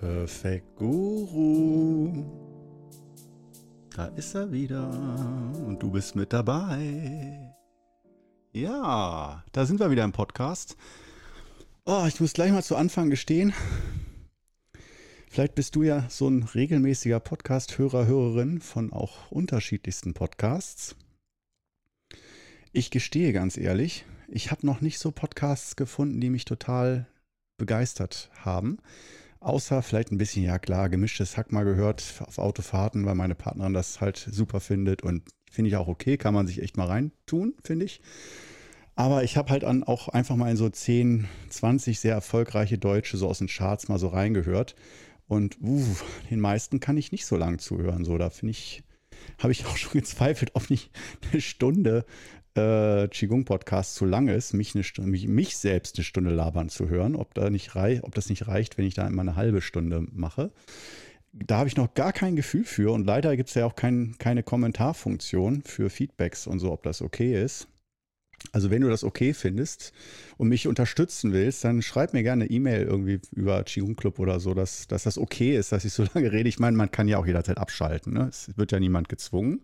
Perfect Guru. Da ist er wieder und du bist mit dabei. Ja, da sind wir wieder im Podcast. Oh, ich muss gleich mal zu Anfang gestehen. Vielleicht bist du ja so ein regelmäßiger Podcast-Hörer, Hörerin von auch unterschiedlichsten Podcasts. Ich gestehe ganz ehrlich, ich habe noch nicht so Podcasts gefunden, die mich total begeistert haben. Außer vielleicht ein bisschen, ja klar, gemischtes Hack mal gehört auf Autofahrten, weil meine Partnerin das halt super findet und finde ich auch okay, kann man sich echt mal reintun, finde ich. Aber ich habe halt an auch einfach mal in so 10, 20 sehr erfolgreiche Deutsche so aus den Charts mal so reingehört. Und uh, den meisten kann ich nicht so lang zuhören. So, da finde ich, habe ich auch schon gezweifelt, ob nicht eine Stunde äh, Qigong-Podcast zu lang ist, mich, eine Stunde, mich, mich, selbst eine Stunde labern zu hören, ob, da nicht rei ob das nicht reicht, wenn ich da immer eine halbe Stunde mache. Da habe ich noch gar kein Gefühl für und leider gibt es ja auch kein, keine Kommentarfunktion für Feedbacks und so, ob das okay ist. Also wenn du das okay findest und mich unterstützen willst, dann schreib mir gerne eine E-Mail irgendwie über Qigong Club oder so, dass, dass das okay ist, dass ich so lange rede. Ich meine, man kann ja auch jederzeit abschalten. Ne? Es wird ja niemand gezwungen.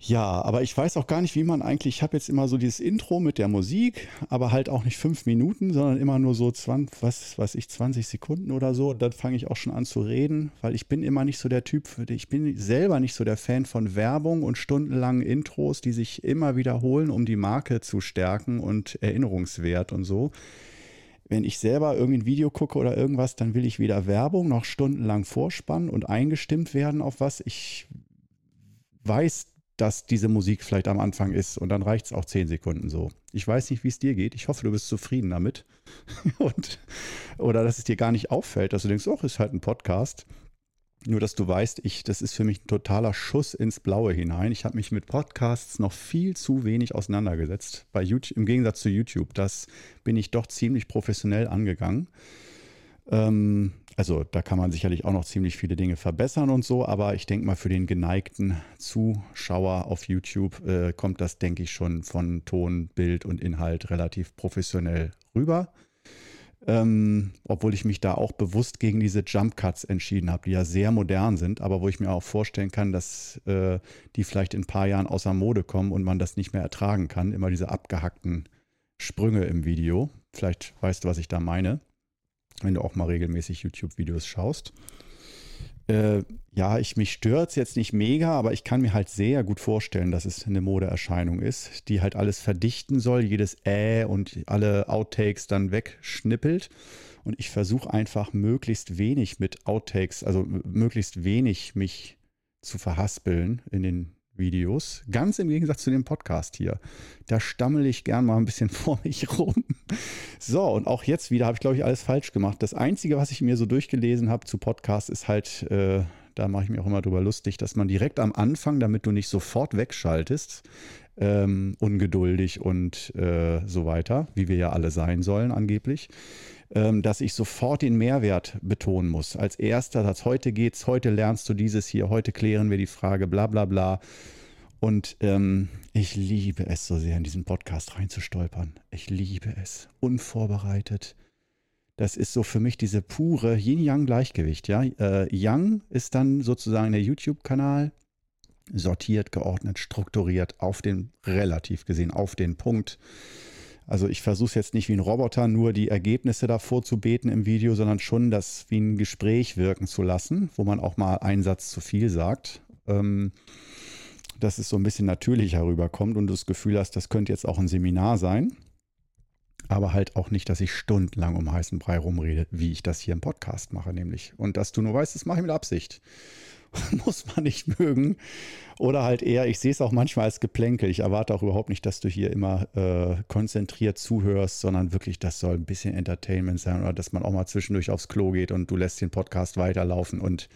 Ja, aber ich weiß auch gar nicht, wie man eigentlich, ich habe jetzt immer so dieses Intro mit der Musik, aber halt auch nicht fünf Minuten, sondern immer nur so 20, was weiß ich, 20 Sekunden oder so. Und dann fange ich auch schon an zu reden, weil ich bin immer nicht so der Typ, ich bin selber nicht so der Fan von Werbung und stundenlangen Intros, die sich immer wiederholen, um die Marke zu stärken und Erinnerungswert und so wenn ich selber irgendwie ein Video gucke oder irgendwas, dann will ich weder Werbung noch stundenlang vorspannen und eingestimmt werden auf was. Ich weiß dass diese Musik vielleicht am Anfang ist und dann reicht es auch zehn Sekunden so. Ich weiß nicht, wie es dir geht. Ich hoffe, du bist zufrieden damit. und, oder dass es dir gar nicht auffällt, dass du denkst, oh, ist halt ein Podcast. Nur, dass du weißt, ich, das ist für mich ein totaler Schuss ins Blaue hinein. Ich habe mich mit Podcasts noch viel zu wenig auseinandergesetzt. Bei YouTube, Im Gegensatz zu YouTube, das bin ich doch ziemlich professionell angegangen. Ähm, also da kann man sicherlich auch noch ziemlich viele Dinge verbessern und so, aber ich denke mal, für den geneigten Zuschauer auf YouTube äh, kommt das, denke ich, schon von Ton, Bild und Inhalt relativ professionell rüber. Ähm, obwohl ich mich da auch bewusst gegen diese Jump Cuts entschieden habe, die ja sehr modern sind, aber wo ich mir auch vorstellen kann, dass äh, die vielleicht in ein paar Jahren außer Mode kommen und man das nicht mehr ertragen kann. Immer diese abgehackten Sprünge im Video. Vielleicht weißt du, was ich da meine wenn du auch mal regelmäßig YouTube-Videos schaust. Äh, ja, ich mich stört jetzt nicht mega, aber ich kann mir halt sehr gut vorstellen, dass es eine Modeerscheinung ist, die halt alles verdichten soll, jedes Äh und alle Outtakes dann wegschnippelt. Und ich versuche einfach möglichst wenig mit Outtakes, also möglichst wenig mich zu verhaspeln in den Videos. Ganz im Gegensatz zu dem Podcast hier. Da stammel ich gern mal ein bisschen vor mich rum. So, und auch jetzt wieder habe ich, glaube ich, alles falsch gemacht. Das Einzige, was ich mir so durchgelesen habe zu Podcasts, ist halt, äh, da mache ich mir auch immer drüber lustig, dass man direkt am Anfang, damit du nicht sofort wegschaltest, ähm, ungeduldig und äh, so weiter, wie wir ja alle sein sollen angeblich, dass ich sofort den Mehrwert betonen muss. Als erster Satz, heute geht's, heute lernst du dieses hier, heute klären wir die Frage, bla bla bla. Und ähm, ich liebe es so sehr, in diesen Podcast reinzustolpern. Ich liebe es. Unvorbereitet. Das ist so für mich diese pure Yin-Yang-Gleichgewicht. Ja? Äh, Yang ist dann sozusagen der YouTube-Kanal, sortiert, geordnet, strukturiert, auf den, relativ gesehen, auf den Punkt. Also ich versuche es jetzt nicht wie ein Roboter nur die Ergebnisse davor zu beten im Video, sondern schon das wie ein Gespräch wirken zu lassen, wo man auch mal einen Satz zu viel sagt. Ähm, dass es so ein bisschen natürlicher rüberkommt und du das Gefühl hast, das könnte jetzt auch ein Seminar sein. Aber halt auch nicht, dass ich stundenlang um heißen Brei rumrede, wie ich das hier im Podcast mache, nämlich. Und dass du nur weißt, das mache ich mit Absicht. muss man nicht mögen. Oder halt eher, ich sehe es auch manchmal als Geplänkel. Ich erwarte auch überhaupt nicht, dass du hier immer äh, konzentriert zuhörst, sondern wirklich, das soll ein bisschen Entertainment sein oder dass man auch mal zwischendurch aufs Klo geht und du lässt den Podcast weiterlaufen und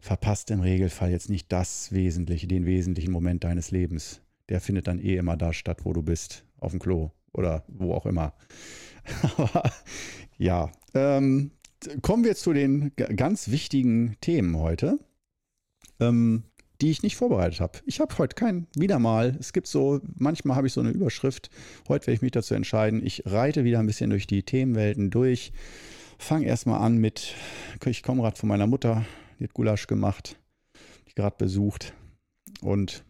verpasst im Regelfall jetzt nicht das Wesentliche, den wesentlichen Moment deines Lebens. Der findet dann eh immer da statt, wo du bist, auf dem Klo oder wo auch immer. Aber ja, ähm, kommen wir zu den ganz wichtigen Themen heute ähm, die ich nicht vorbereitet habe. Ich habe heute kein, wieder mal, es gibt so, manchmal habe ich so eine Überschrift, heute werde ich mich dazu entscheiden, ich reite wieder ein bisschen durch die Themenwelten durch fange erstmal an mit, ich komme gerade von meiner Mutter, die hat Gulasch gemacht, die gerade besucht und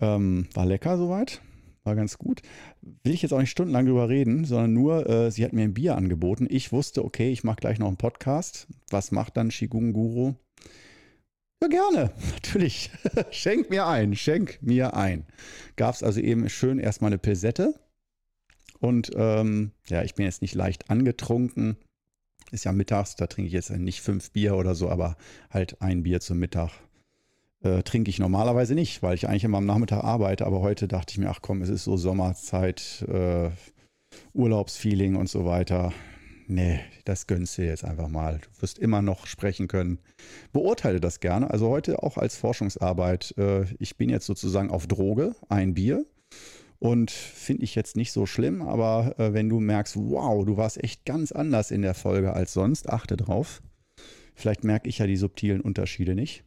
ähm, war lecker soweit, war ganz gut. Will ich jetzt auch nicht stundenlang drüber reden, sondern nur, äh, sie hat mir ein Bier angeboten. Ich wusste, okay, ich mache gleich noch einen Podcast. Was macht dann Shigun Guru? Ja, gerne, natürlich. schenk mir ein, schenk mir ein. Gab es also eben schön erstmal eine Pilsette. Und ähm, ja, ich bin jetzt nicht leicht angetrunken. Ist ja mittags, da trinke ich jetzt nicht fünf Bier oder so, aber halt ein Bier zum Mittag. Äh, trinke ich normalerweise nicht, weil ich eigentlich immer am Nachmittag arbeite. Aber heute dachte ich mir, ach komm, es ist so Sommerzeit, äh, Urlaubsfeeling und so weiter nee, das gönnst du jetzt einfach mal. Du wirst immer noch sprechen können. Beurteile das gerne. Also heute auch als Forschungsarbeit. Äh, ich bin jetzt sozusagen auf Droge, ein Bier. Und finde ich jetzt nicht so schlimm, aber äh, wenn du merkst, wow, du warst echt ganz anders in der Folge als sonst, achte drauf. Vielleicht merke ich ja die subtilen Unterschiede nicht.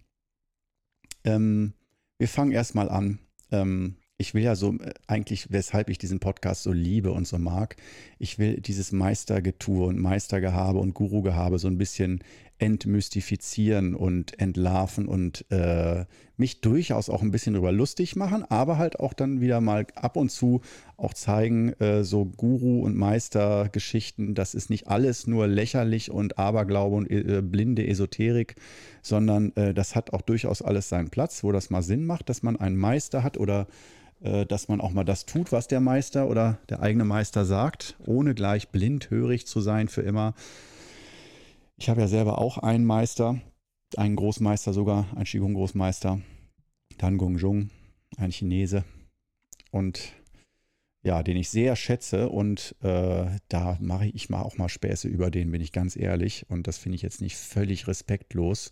Ähm, wir fangen erstmal an. Ähm, ich will ja so äh, eigentlich, weshalb ich diesen Podcast so liebe und so mag, ich will dieses Meistergetue und Meistergehabe und Gurugehabe so ein bisschen entmystifizieren und entlarven und äh, mich durchaus auch ein bisschen drüber lustig machen, aber halt auch dann wieder mal ab und zu auch zeigen, äh, so Guru- und Meistergeschichten, das ist nicht alles nur lächerlich und Aberglaube und äh, blinde Esoterik, sondern äh, das hat auch durchaus alles seinen Platz, wo das mal Sinn macht, dass man einen Meister hat oder äh, dass man auch mal das tut, was der Meister oder der eigene Meister sagt, ohne gleich blindhörig zu sein für immer. Ich habe ja selber auch einen Meister, einen Großmeister sogar, einen Qigong-Großmeister, Tan Gongzhong, ein Chinese. Und ja, den ich sehr schätze und äh, da mache ich, mache auch mal Späße über den, bin ich ganz ehrlich. Und das finde ich jetzt nicht völlig respektlos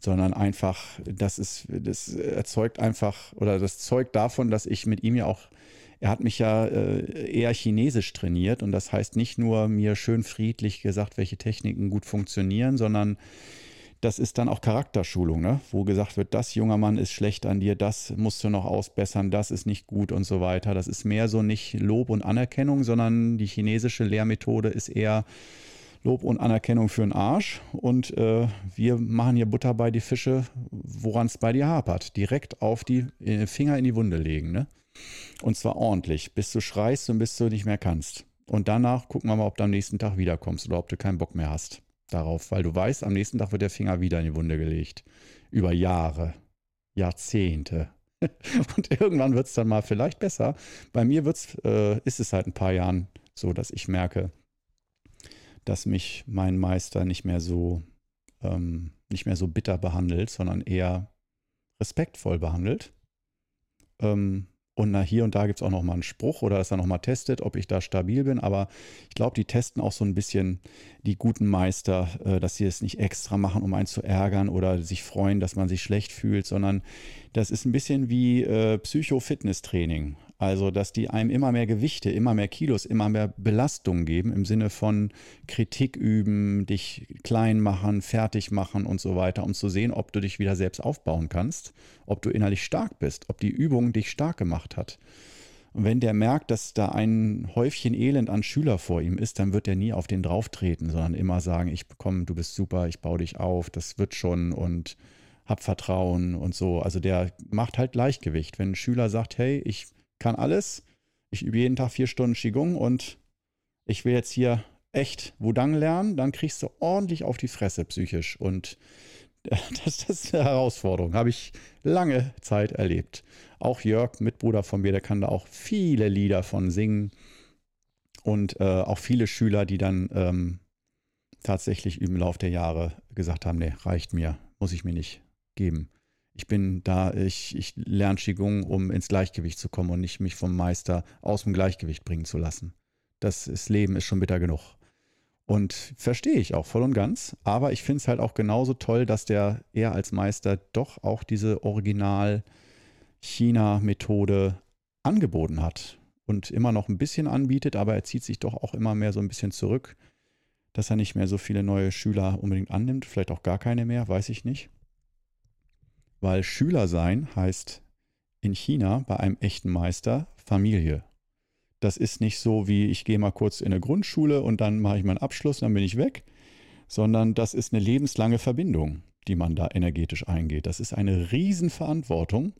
sondern einfach, das ist, das erzeugt einfach oder das zeugt davon, dass ich mit ihm ja auch, er hat mich ja äh, eher chinesisch trainiert und das heißt nicht nur mir schön friedlich gesagt, welche Techniken gut funktionieren, sondern das ist dann auch Charakterschulung, ne? wo gesagt wird, das junger Mann ist schlecht an dir, das musst du noch ausbessern, das ist nicht gut und so weiter. Das ist mehr so nicht Lob und Anerkennung, sondern die chinesische Lehrmethode ist eher Lob und Anerkennung für den Arsch. Und äh, wir machen hier Butter bei die Fische, woran es bei dir hapert. Direkt auf die äh, Finger in die Wunde legen. Ne? Und zwar ordentlich, bis du schreist und bis du nicht mehr kannst. Und danach gucken wir mal, ob du am nächsten Tag wiederkommst oder ob du keinen Bock mehr hast darauf, weil du weißt, am nächsten Tag wird der Finger wieder in die Wunde gelegt. Über Jahre, Jahrzehnte. Und irgendwann wird es dann mal vielleicht besser. Bei mir wird's, äh, ist es halt ein paar Jahren so, dass ich merke, dass mich mein Meister nicht mehr so, ähm, nicht mehr so bitter behandelt, sondern eher respektvoll behandelt. Ähm, und na, hier und da gibt es auch noch mal einen Spruch oder dass er noch mal testet, ob ich da stabil bin. Aber ich glaube, die testen auch so ein bisschen die guten Meister, äh, dass sie es nicht extra machen, um einen zu ärgern oder sich freuen, dass man sich schlecht fühlt, sondern das ist ein bisschen wie äh, Psycho-Fitness-Training. Also, dass die einem immer mehr Gewichte, immer mehr Kilos, immer mehr Belastung geben im Sinne von Kritik üben, dich klein machen, fertig machen und so weiter, um zu sehen, ob du dich wieder selbst aufbauen kannst, ob du innerlich stark bist, ob die Übung dich stark gemacht hat. Und wenn der merkt, dass da ein Häufchen Elend an Schüler vor ihm ist, dann wird er nie auf den drauftreten, sondern immer sagen, ich bekomme, du bist super, ich baue dich auf, das wird schon und hab Vertrauen und so. Also der macht halt Gleichgewicht. Wenn ein Schüler sagt, hey, ich kann alles. Ich übe jeden Tag vier Stunden Qigong und ich will jetzt hier echt Wudang lernen, dann kriegst du ordentlich auf die Fresse psychisch. Und das, das ist eine Herausforderung. Habe ich lange Zeit erlebt. Auch Jörg, Mitbruder von mir, der kann da auch viele Lieder von singen. Und äh, auch viele Schüler, die dann ähm, tatsächlich im Laufe der Jahre gesagt haben, nee, reicht mir, muss ich mir nicht geben. Ich bin da, ich, ich lerne Qigong, um ins Gleichgewicht zu kommen und nicht mich vom Meister aus dem Gleichgewicht bringen zu lassen. Das ist, Leben ist schon bitter genug. Und verstehe ich auch voll und ganz. Aber ich finde es halt auch genauso toll, dass der er als Meister doch auch diese Original-China-Methode angeboten hat und immer noch ein bisschen anbietet, aber er zieht sich doch auch immer mehr so ein bisschen zurück, dass er nicht mehr so viele neue Schüler unbedingt annimmt, vielleicht auch gar keine mehr, weiß ich nicht. Weil Schüler sein heißt in China bei einem echten Meister Familie. Das ist nicht so wie ich gehe mal kurz in eine Grundschule und dann mache ich meinen Abschluss, dann bin ich weg, sondern das ist eine lebenslange Verbindung, die man da energetisch eingeht. Das ist eine Riesenverantwortung.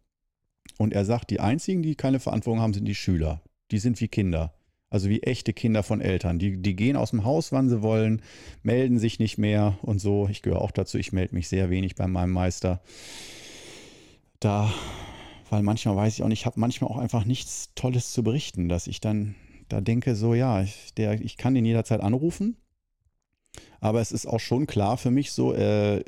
Und er sagt, die einzigen, die keine Verantwortung haben, sind die Schüler. Die sind wie Kinder. Also wie echte Kinder von Eltern. Die, die gehen aus dem Haus, wann sie wollen, melden sich nicht mehr und so. Ich gehöre auch dazu, ich melde mich sehr wenig bei meinem Meister. Da, weil manchmal weiß ich auch nicht, ich habe manchmal auch einfach nichts Tolles zu berichten, dass ich dann da denke, so ja, ich, der, ich kann den jederzeit anrufen. Aber es ist auch schon klar für mich so, äh,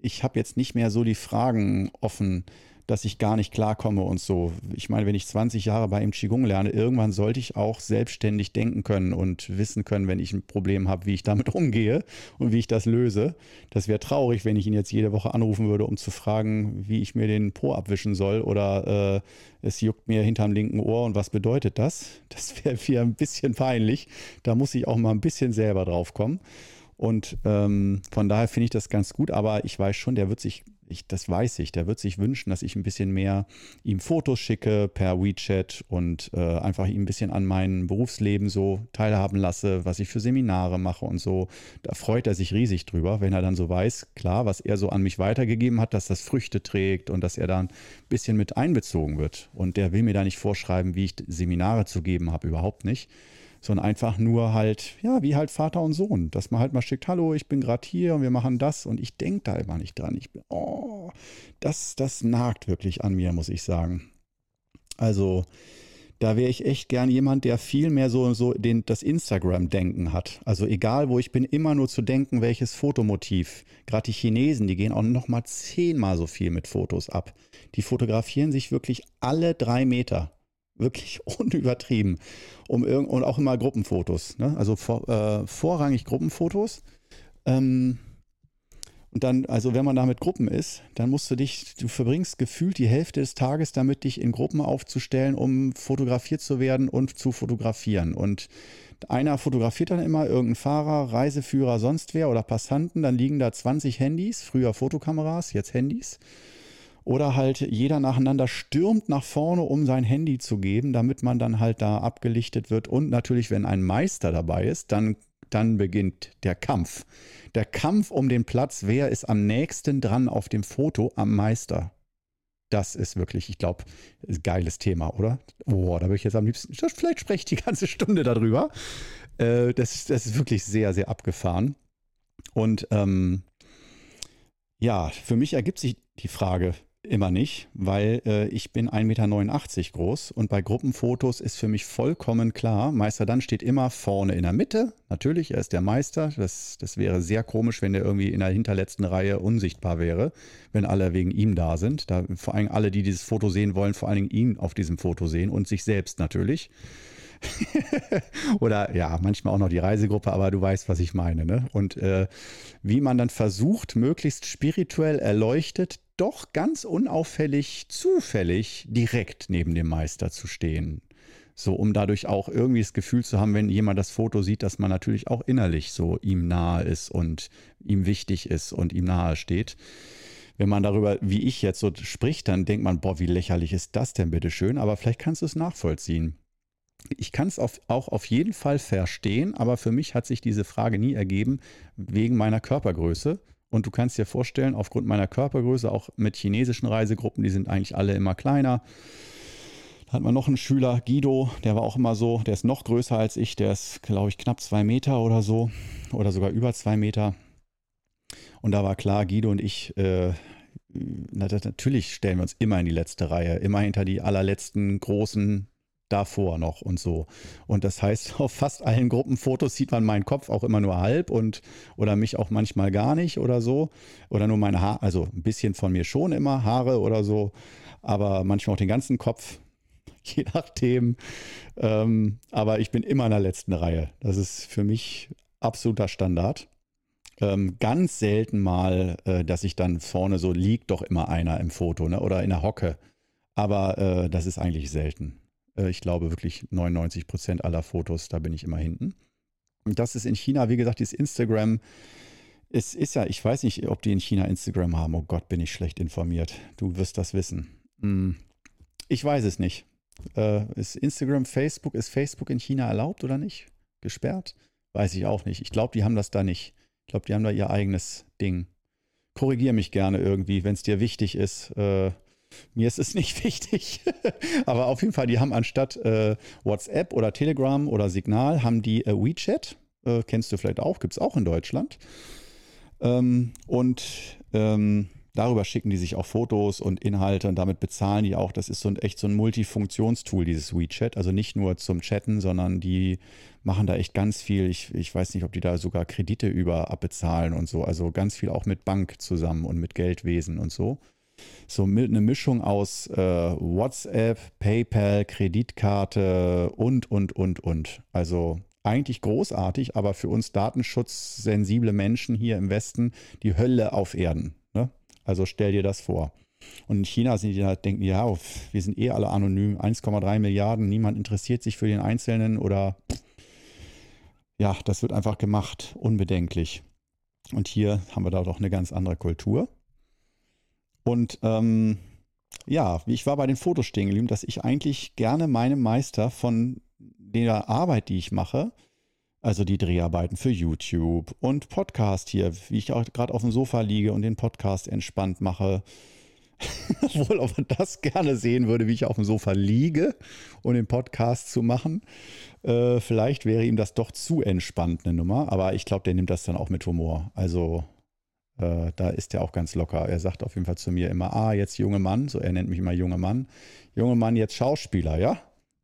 ich habe jetzt nicht mehr so die Fragen offen, dass ich gar nicht klarkomme und so. Ich meine, wenn ich 20 Jahre bei ihm Qigong lerne, irgendwann sollte ich auch selbstständig denken können und wissen können, wenn ich ein Problem habe, wie ich damit umgehe und wie ich das löse. Das wäre traurig, wenn ich ihn jetzt jede Woche anrufen würde, um zu fragen, wie ich mir den Po abwischen soll oder äh, es juckt mir hinterm linken Ohr und was bedeutet das? Das wäre mir ein bisschen peinlich. Da muss ich auch mal ein bisschen selber drauf kommen. Und ähm, von daher finde ich das ganz gut, aber ich weiß schon, der wird sich ich, das weiß ich, der wird sich wünschen, dass ich ein bisschen mehr ihm Fotos schicke per WeChat und äh, einfach ihm ein bisschen an meinem Berufsleben so teilhaben lasse, was ich für Seminare mache und so. Da freut er sich riesig drüber, wenn er dann so weiß, klar, was er so an mich weitergegeben hat, dass das Früchte trägt und dass er da ein bisschen mit einbezogen wird. Und der will mir da nicht vorschreiben, wie ich Seminare zu geben habe, überhaupt nicht sondern einfach nur halt, ja, wie halt Vater und Sohn, dass man halt mal schickt, hallo, ich bin gerade hier und wir machen das und ich denke da immer nicht dran. Ich bin, oh, das, das nagt wirklich an mir, muss ich sagen. Also, da wäre ich echt gern jemand, der viel mehr so, so den, das Instagram-Denken hat. Also egal, wo ich bin, immer nur zu denken, welches Fotomotiv. Gerade die Chinesen, die gehen auch noch mal zehnmal so viel mit Fotos ab. Die fotografieren sich wirklich alle drei Meter. Wirklich unübertrieben. Um und auch immer Gruppenfotos. Ne? Also vor, äh, vorrangig Gruppenfotos. Ähm, und dann, also wenn man da mit Gruppen ist, dann musst du dich, du verbringst gefühlt die Hälfte des Tages damit, dich in Gruppen aufzustellen, um fotografiert zu werden und zu fotografieren. Und einer fotografiert dann immer irgendeinen Fahrer, Reiseführer, sonst wer oder Passanten. Dann liegen da 20 Handys, früher Fotokameras, jetzt Handys. Oder halt jeder nacheinander stürmt nach vorne, um sein Handy zu geben, damit man dann halt da abgelichtet wird. Und natürlich, wenn ein Meister dabei ist, dann, dann beginnt der Kampf. Der Kampf um den Platz, wer ist am nächsten dran auf dem Foto am Meister. Das ist wirklich, ich glaube, geiles Thema, oder? Oh, da würde ich jetzt am liebsten, vielleicht spreche ich die ganze Stunde darüber. Äh, das, das ist wirklich sehr, sehr abgefahren. Und ähm, ja, für mich ergibt sich die Frage, Immer nicht, weil äh, ich bin 1,89 Meter groß und bei Gruppenfotos ist für mich vollkommen klar, Meister dann steht immer vorne in der Mitte. Natürlich, er ist der Meister. Das, das wäre sehr komisch, wenn er irgendwie in der hinterletzten Reihe unsichtbar wäre, wenn alle wegen ihm da sind. Da vor allem alle, die dieses Foto sehen wollen, vor allen Dingen ihn auf diesem Foto sehen und sich selbst natürlich. Oder ja, manchmal auch noch die Reisegruppe, aber du weißt, was ich meine. Ne? Und äh, wie man dann versucht, möglichst spirituell erleuchtet, doch ganz unauffällig, zufällig direkt neben dem Meister zu stehen. So, um dadurch auch irgendwie das Gefühl zu haben, wenn jemand das Foto sieht, dass man natürlich auch innerlich so ihm nahe ist und ihm wichtig ist und ihm nahe steht wenn man darüber, wie ich jetzt so spricht, dann denkt man, boah, wie lächerlich ist das denn bitte schön, aber vielleicht kannst du es nachvollziehen ich kann es auch auf jeden Fall verstehen, aber für mich hat sich diese Frage nie ergeben wegen meiner Körpergröße. Und du kannst dir vorstellen, aufgrund meiner Körpergröße, auch mit chinesischen Reisegruppen, die sind eigentlich alle immer kleiner. Da hat man noch einen Schüler, Guido, der war auch immer so, der ist noch größer als ich, der ist, glaube ich, knapp zwei Meter oder so, oder sogar über zwei Meter. Und da war klar, Guido und ich, äh, natürlich stellen wir uns immer in die letzte Reihe, immer hinter die allerletzten großen davor noch und so. Und das heißt, auf fast allen Gruppenfotos sieht man meinen Kopf auch immer nur halb und oder mich auch manchmal gar nicht oder so. Oder nur meine Haare, also ein bisschen von mir schon immer, Haare oder so, aber manchmal auch den ganzen Kopf, je nachdem. Ähm, aber ich bin immer in der letzten Reihe. Das ist für mich absoluter Standard. Ähm, ganz selten mal, äh, dass ich dann vorne so liegt doch immer einer im Foto ne? oder in der Hocke. Aber äh, das ist eigentlich selten. Äh, ich glaube wirklich 99 Prozent aller Fotos, da bin ich immer hinten. Und das ist in China, wie gesagt, dieses Instagram. Es ist ja, ich weiß nicht, ob die in China Instagram haben. Oh Gott, bin ich schlecht informiert. Du wirst das wissen. Hm. Ich weiß es nicht. Äh, ist Instagram, Facebook, ist Facebook in China erlaubt oder nicht? Gesperrt? Weiß ich auch nicht. Ich glaube, die haben das da nicht. Ich glaube, die haben da ihr eigenes Ding. Korrigiere mich gerne irgendwie, wenn es dir wichtig ist. Äh, mir ist es nicht wichtig. Aber auf jeden Fall, die haben anstatt äh, WhatsApp oder Telegram oder Signal, haben die äh, WeChat. Äh, kennst du vielleicht auch, gibt es auch in Deutschland. Ähm, und ähm, darüber schicken die sich auch Fotos und Inhalte und damit bezahlen die auch. Das ist so ein, echt so ein Multifunktionstool, dieses WeChat. Also nicht nur zum Chatten, sondern die machen da echt ganz viel. Ich, ich weiß nicht, ob die da sogar Kredite über abbezahlen und so. Also ganz viel auch mit Bank zusammen und mit Geldwesen und so. So eine Mischung aus äh, WhatsApp, PayPal, Kreditkarte und, und, und, und. Also eigentlich großartig, aber für uns datenschutzsensible Menschen hier im Westen die Hölle auf Erden. Ne? Also stell dir das vor. Und in China sind die halt denken, ja, wir sind eh alle anonym, 1,3 Milliarden, niemand interessiert sich für den Einzelnen oder ja, das wird einfach gemacht, unbedenklich. Und hier haben wir da doch eine ganz andere Kultur. Und ähm, ja, ich war bei den Fotos stehen geblieben, dass ich eigentlich gerne meinem Meister von der Arbeit, die ich mache, also die Dreharbeiten für YouTube und Podcast hier, wie ich auch gerade auf dem Sofa liege und den Podcast entspannt mache. Obwohl, ob man das gerne sehen würde, wie ich auf dem Sofa liege und den Podcast zu machen. Äh, vielleicht wäre ihm das doch zu entspannt, eine Nummer. Aber ich glaube, der nimmt das dann auch mit Humor. Also äh, da ist er auch ganz locker. Er sagt auf jeden Fall zu mir immer, ah, jetzt junge Mann, so er nennt mich immer junge Mann. Junge Mann, jetzt Schauspieler, ja?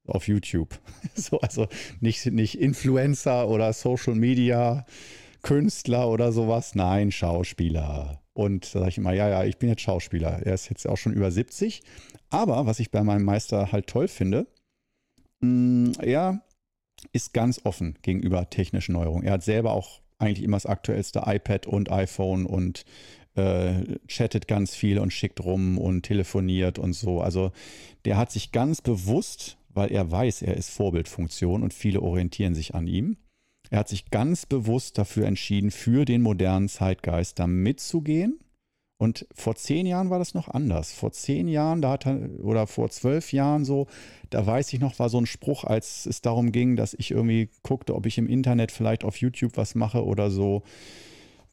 Auf YouTube. so, also nicht, nicht Influencer oder Social Media, Künstler oder sowas. Nein, Schauspieler. Und da sage ich immer, ja, ja, ich bin jetzt Schauspieler. Er ist jetzt auch schon über 70. Aber was ich bei meinem Meister halt toll finde, mh, mm, er ist ganz offen gegenüber technischen Neuerungen. Er hat selber auch eigentlich immer das aktuellste iPad und iPhone und äh, chattet ganz viel und schickt rum und telefoniert und so. Also der hat sich ganz bewusst, weil er weiß, er ist Vorbildfunktion und viele orientieren sich an ihm. Er hat sich ganz bewusst dafür entschieden, für den modernen Zeitgeist da mitzugehen und vor zehn Jahren war das noch anders. Vor zehn Jahren, da hat er, oder vor zwölf Jahren so, da weiß ich noch, war so ein Spruch, als es darum ging, dass ich irgendwie guckte, ob ich im Internet vielleicht auf YouTube was mache oder so.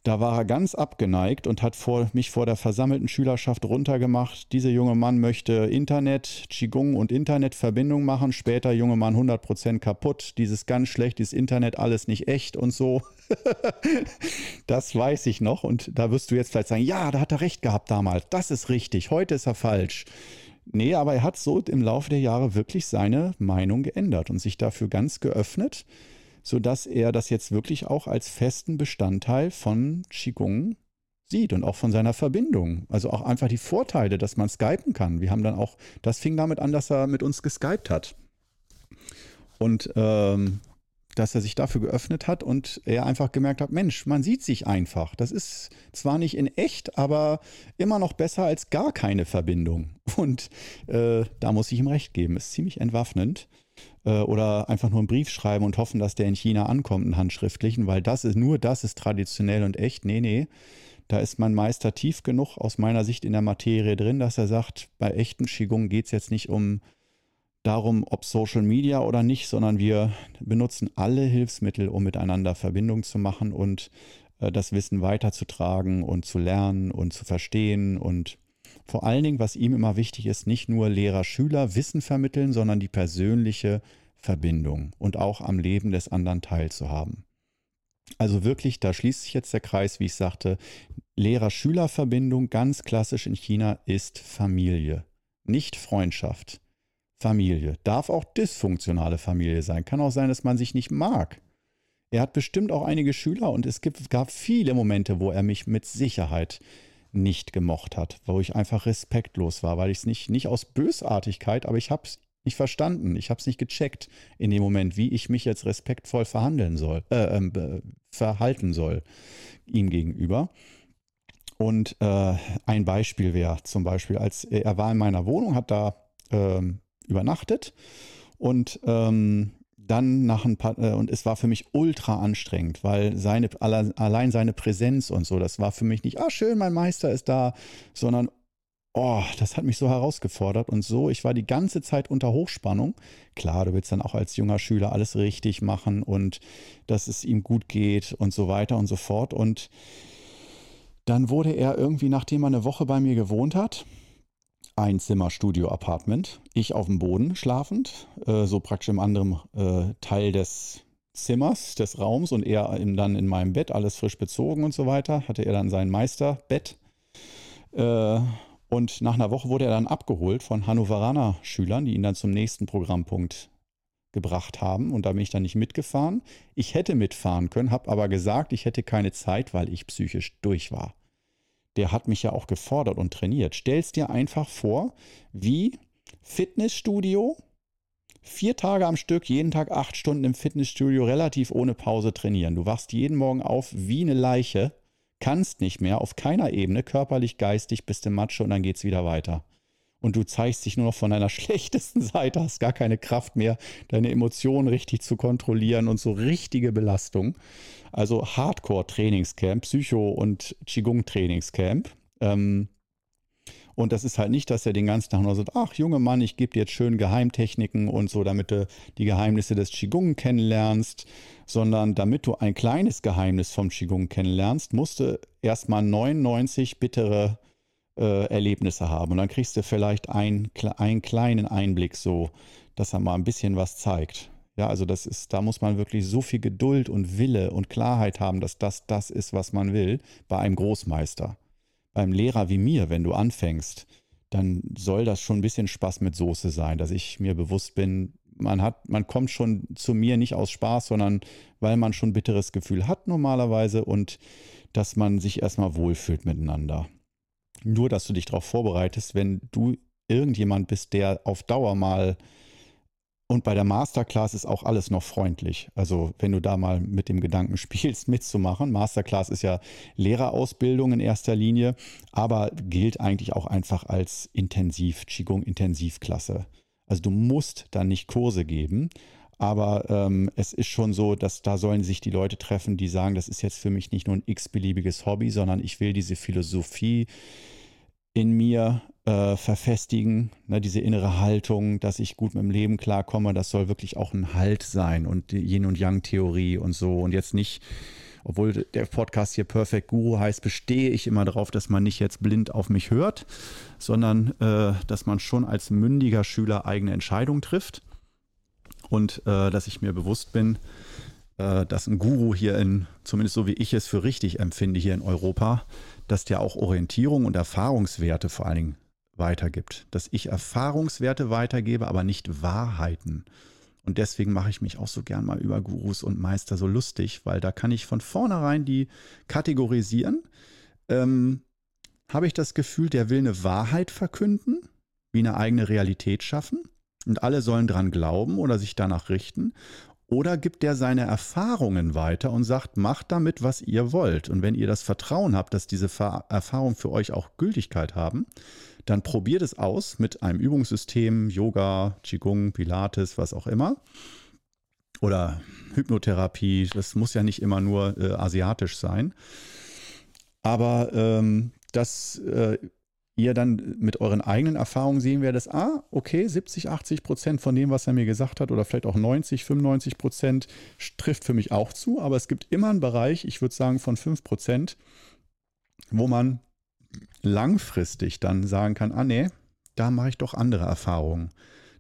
Da war er ganz abgeneigt und hat vor, mich vor der versammelten Schülerschaft runtergemacht. Dieser junge Mann möchte Internet, Qigong und Internetverbindung machen. Später junge Mann 100% kaputt. Dieses ganz schlecht, dieses Internet, alles nicht echt und so. das weiß ich noch. Und da wirst du jetzt vielleicht sagen, ja, da hat er recht gehabt damals. Das ist richtig. Heute ist er falsch. Nee, aber er hat so im Laufe der Jahre wirklich seine Meinung geändert und sich dafür ganz geöffnet sodass er das jetzt wirklich auch als festen Bestandteil von Qigong sieht und auch von seiner Verbindung. Also auch einfach die Vorteile, dass man skypen kann. Wir haben dann auch, das fing damit an, dass er mit uns geskypt hat. Und ähm, dass er sich dafür geöffnet hat und er einfach gemerkt hat, Mensch, man sieht sich einfach. Das ist zwar nicht in echt, aber immer noch besser als gar keine Verbindung. Und äh, da muss ich ihm recht geben. Ist ziemlich entwaffnend äh, oder einfach nur einen Brief schreiben und hoffen, dass der in China ankommt, einen handschriftlichen, weil das ist nur das ist traditionell und echt. Nee, nee. Da ist mein Meister tief genug aus meiner Sicht in der Materie drin, dass er sagt, bei echten Qigong geht es jetzt nicht um darum, ob Social Media oder nicht, sondern wir benutzen alle Hilfsmittel, um miteinander Verbindung zu machen und äh, das Wissen weiterzutragen und zu lernen und zu verstehen und vor allen Dingen, was ihm immer wichtig ist, nicht nur Lehrer-Schüler Wissen vermitteln, sondern die persönliche Verbindung und auch am Leben des anderen teilzuhaben. Also wirklich, da schließt sich jetzt der Kreis, wie ich sagte, Lehrer-Schüler-Verbindung ganz klassisch in China ist Familie, nicht Freundschaft. Familie. Darf auch dysfunktionale Familie sein. Kann auch sein, dass man sich nicht mag. Er hat bestimmt auch einige Schüler und es gibt, gab viele Momente, wo er mich mit Sicherheit nicht gemocht hat, wo ich einfach respektlos war, weil ich es nicht, nicht aus Bösartigkeit, aber ich habe es nicht verstanden. Ich habe es nicht gecheckt in dem Moment, wie ich mich jetzt respektvoll verhandeln soll, äh, äh, verhalten soll ihm gegenüber. Und äh, ein Beispiel wäre zum Beispiel, als er war in meiner Wohnung, hat da ähm, übernachtet und ähm, dann nach ein paar, äh, und es war für mich ultra anstrengend, weil seine, allein seine Präsenz und so, das war für mich nicht, ah, schön, mein Meister ist da, sondern oh, das hat mich so herausgefordert und so. Ich war die ganze Zeit unter Hochspannung. Klar, du willst dann auch als junger Schüler alles richtig machen und dass es ihm gut geht und so weiter und so fort. Und dann wurde er irgendwie, nachdem er eine Woche bei mir gewohnt hat, ein Zimmer Studio Apartment, ich auf dem Boden schlafend, äh, so praktisch im anderen äh, Teil des Zimmers, des Raums und er in, dann in meinem Bett, alles frisch bezogen und so weiter, hatte er dann sein Meisterbett. Äh, und nach einer Woche wurde er dann abgeholt von Hannoveraner Schülern, die ihn dann zum nächsten Programmpunkt gebracht haben. Und da bin ich dann nicht mitgefahren. Ich hätte mitfahren können, habe aber gesagt, ich hätte keine Zeit, weil ich psychisch durch war. Der hat mich ja auch gefordert und trainiert. Stell's dir einfach vor, wie Fitnessstudio, vier Tage am Stück, jeden Tag acht Stunden im Fitnessstudio, relativ ohne Pause trainieren. Du wachst jeden Morgen auf wie eine Leiche kannst nicht mehr auf keiner Ebene, körperlich, geistig, bist im Matsche und dann geht es wieder weiter. Und du zeigst dich nur noch von deiner schlechtesten Seite, hast gar keine Kraft mehr, deine Emotionen richtig zu kontrollieren und so richtige Belastung. Also Hardcore-Trainingscamp, Psycho- und Qigong-Trainingscamp. Ähm, und das ist halt nicht, dass er den ganzen Tag nur sagt, ach, junger Mann, ich gebe dir jetzt schön Geheimtechniken und so, damit du die Geheimnisse des Qigong kennenlernst, sondern damit du ein kleines Geheimnis vom Qigong kennenlernst, musst du erstmal 99 bittere äh, Erlebnisse haben. Und dann kriegst du vielleicht ein, einen kleinen Einblick so, dass er mal ein bisschen was zeigt. Ja, also das ist, da muss man wirklich so viel Geduld und Wille und Klarheit haben, dass das das ist, was man will, bei einem Großmeister beim Lehrer wie mir, wenn du anfängst, dann soll das schon ein bisschen Spaß mit Soße sein, dass ich mir bewusst bin, man hat, man kommt schon zu mir nicht aus Spaß, sondern weil man schon bitteres Gefühl hat normalerweise und dass man sich erstmal wohlfühlt miteinander. Nur, dass du dich darauf vorbereitest, wenn du irgendjemand bist, der auf Dauer mal und bei der Masterclass ist auch alles noch freundlich. Also wenn du da mal mit dem Gedanken spielst, mitzumachen. Masterclass ist ja Lehrerausbildung in erster Linie, aber gilt eigentlich auch einfach als Intensiv, Qigong Intensivklasse. Also du musst da nicht Kurse geben, aber ähm, es ist schon so, dass da sollen sich die Leute treffen, die sagen, das ist jetzt für mich nicht nur ein x-beliebiges Hobby, sondern ich will diese Philosophie in mir äh, verfestigen, ne, diese innere Haltung, dass ich gut mit dem Leben klarkomme, das soll wirklich auch ein Halt sein und die Yin- und Yang-Theorie und so. Und jetzt nicht, obwohl der Podcast hier Perfect Guru heißt, bestehe ich immer darauf, dass man nicht jetzt blind auf mich hört, sondern äh, dass man schon als mündiger Schüler eigene Entscheidungen trifft und äh, dass ich mir bewusst bin, äh, dass ein Guru hier in, zumindest so wie ich es für richtig empfinde, hier in Europa, dass der auch Orientierung und Erfahrungswerte vor allen Dingen weitergibt. Dass ich Erfahrungswerte weitergebe, aber nicht Wahrheiten. Und deswegen mache ich mich auch so gern mal über Gurus und Meister so lustig, weil da kann ich von vornherein die kategorisieren. Ähm, Habe ich das Gefühl, der will eine Wahrheit verkünden, wie eine eigene Realität schaffen und alle sollen dran glauben oder sich danach richten? Oder gibt er seine Erfahrungen weiter und sagt, macht damit, was ihr wollt. Und wenn ihr das Vertrauen habt, dass diese Erfahrungen für euch auch Gültigkeit haben, dann probiert es aus mit einem Übungssystem, Yoga, Qigong, Pilates, was auch immer. Oder Hypnotherapie, das muss ja nicht immer nur äh, asiatisch sein. Aber ähm, das äh, ihr dann mit euren eigenen Erfahrungen sehen werdet, ah, okay, 70, 80 Prozent von dem, was er mir gesagt hat, oder vielleicht auch 90, 95 Prozent trifft für mich auch zu, aber es gibt immer einen Bereich, ich würde sagen von 5 Prozent, wo man langfristig dann sagen kann, ah nee, da mache ich doch andere Erfahrungen.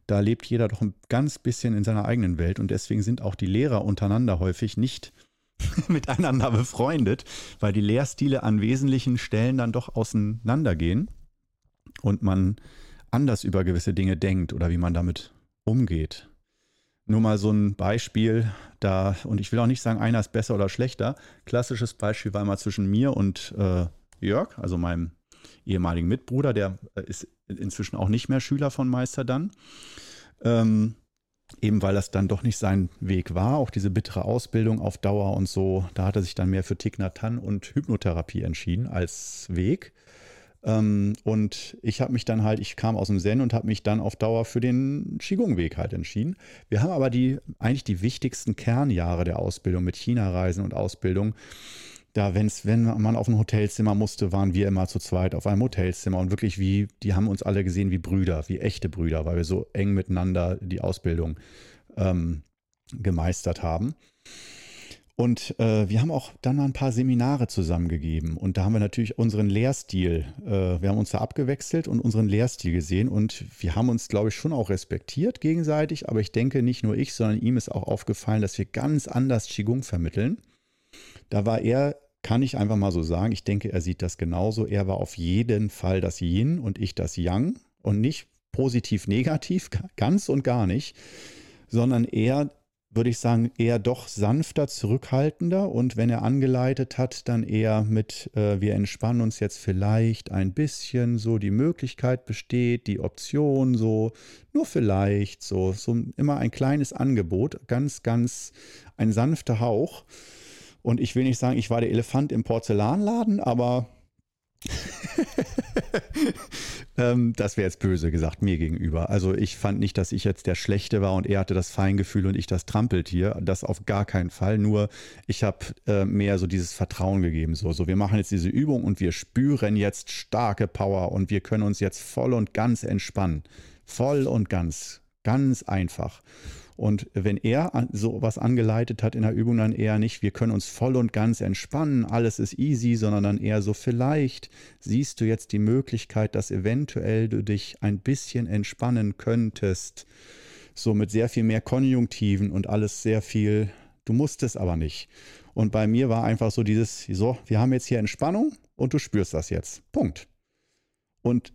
Da lebt jeder doch ein ganz bisschen in seiner eigenen Welt und deswegen sind auch die Lehrer untereinander häufig nicht miteinander befreundet, weil die Lehrstile an wesentlichen Stellen dann doch auseinandergehen und man anders über gewisse Dinge denkt oder wie man damit umgeht. Nur mal so ein Beispiel da, und ich will auch nicht sagen, einer ist besser oder schlechter. Klassisches Beispiel war mal zwischen mir und äh, Jörg, also meinem ehemaligen Mitbruder, der äh, ist inzwischen auch nicht mehr Schüler von Meister dann. Ähm, eben weil das dann doch nicht sein Weg war, auch diese bittere Ausbildung auf Dauer und so. Da hat er sich dann mehr für Hanh und Hypnotherapie entschieden als Weg. Ähm, und ich habe mich dann halt, ich kam aus dem Zen und habe mich dann auf Dauer für den Qigong-Weg halt entschieden. Wir haben aber die, eigentlich die wichtigsten Kernjahre der Ausbildung mit China-Reisen und Ausbildung Da, wenn's, wenn man auf ein Hotelzimmer musste, waren wir immer zu zweit auf einem Hotelzimmer und wirklich wie, die haben uns alle gesehen wie Brüder, wie echte Brüder, weil wir so eng miteinander die Ausbildung ähm, gemeistert haben. Und äh, wir haben auch dann mal ein paar Seminare zusammengegeben. Und da haben wir natürlich unseren Lehrstil, äh, wir haben uns da abgewechselt und unseren Lehrstil gesehen. Und wir haben uns, glaube ich, schon auch respektiert gegenseitig. Aber ich denke, nicht nur ich, sondern ihm ist auch aufgefallen, dass wir ganz anders Qigong vermitteln. Da war er, kann ich einfach mal so sagen, ich denke, er sieht das genauso. Er war auf jeden Fall das Yin und ich das Yang. Und nicht positiv, negativ, ganz und gar nicht, sondern eher würde ich sagen, eher doch sanfter, zurückhaltender und wenn er angeleitet hat, dann eher mit, äh, wir entspannen uns jetzt vielleicht ein bisschen, so die Möglichkeit besteht, die Option, so nur vielleicht, so, so immer ein kleines Angebot, ganz, ganz ein sanfter Hauch. Und ich will nicht sagen, ich war der Elefant im Porzellanladen, aber ähm, das wäre jetzt böse gesagt mir gegenüber. Also ich fand nicht, dass ich jetzt der Schlechte war und er hatte das Feingefühl und ich das Trampeltier. Das auf gar keinen Fall. Nur ich habe äh, mehr so dieses Vertrauen gegeben. So, so, wir machen jetzt diese Übung und wir spüren jetzt starke Power und wir können uns jetzt voll und ganz entspannen. Voll und ganz. Ganz einfach. Und wenn er so was angeleitet hat in der Übung, dann eher nicht, wir können uns voll und ganz entspannen, alles ist easy, sondern dann eher so, vielleicht siehst du jetzt die Möglichkeit, dass eventuell du dich ein bisschen entspannen könntest. So mit sehr viel mehr Konjunktiven und alles sehr viel, du musst es aber nicht. Und bei mir war einfach so dieses, so, wir haben jetzt hier Entspannung und du spürst das jetzt. Punkt. Und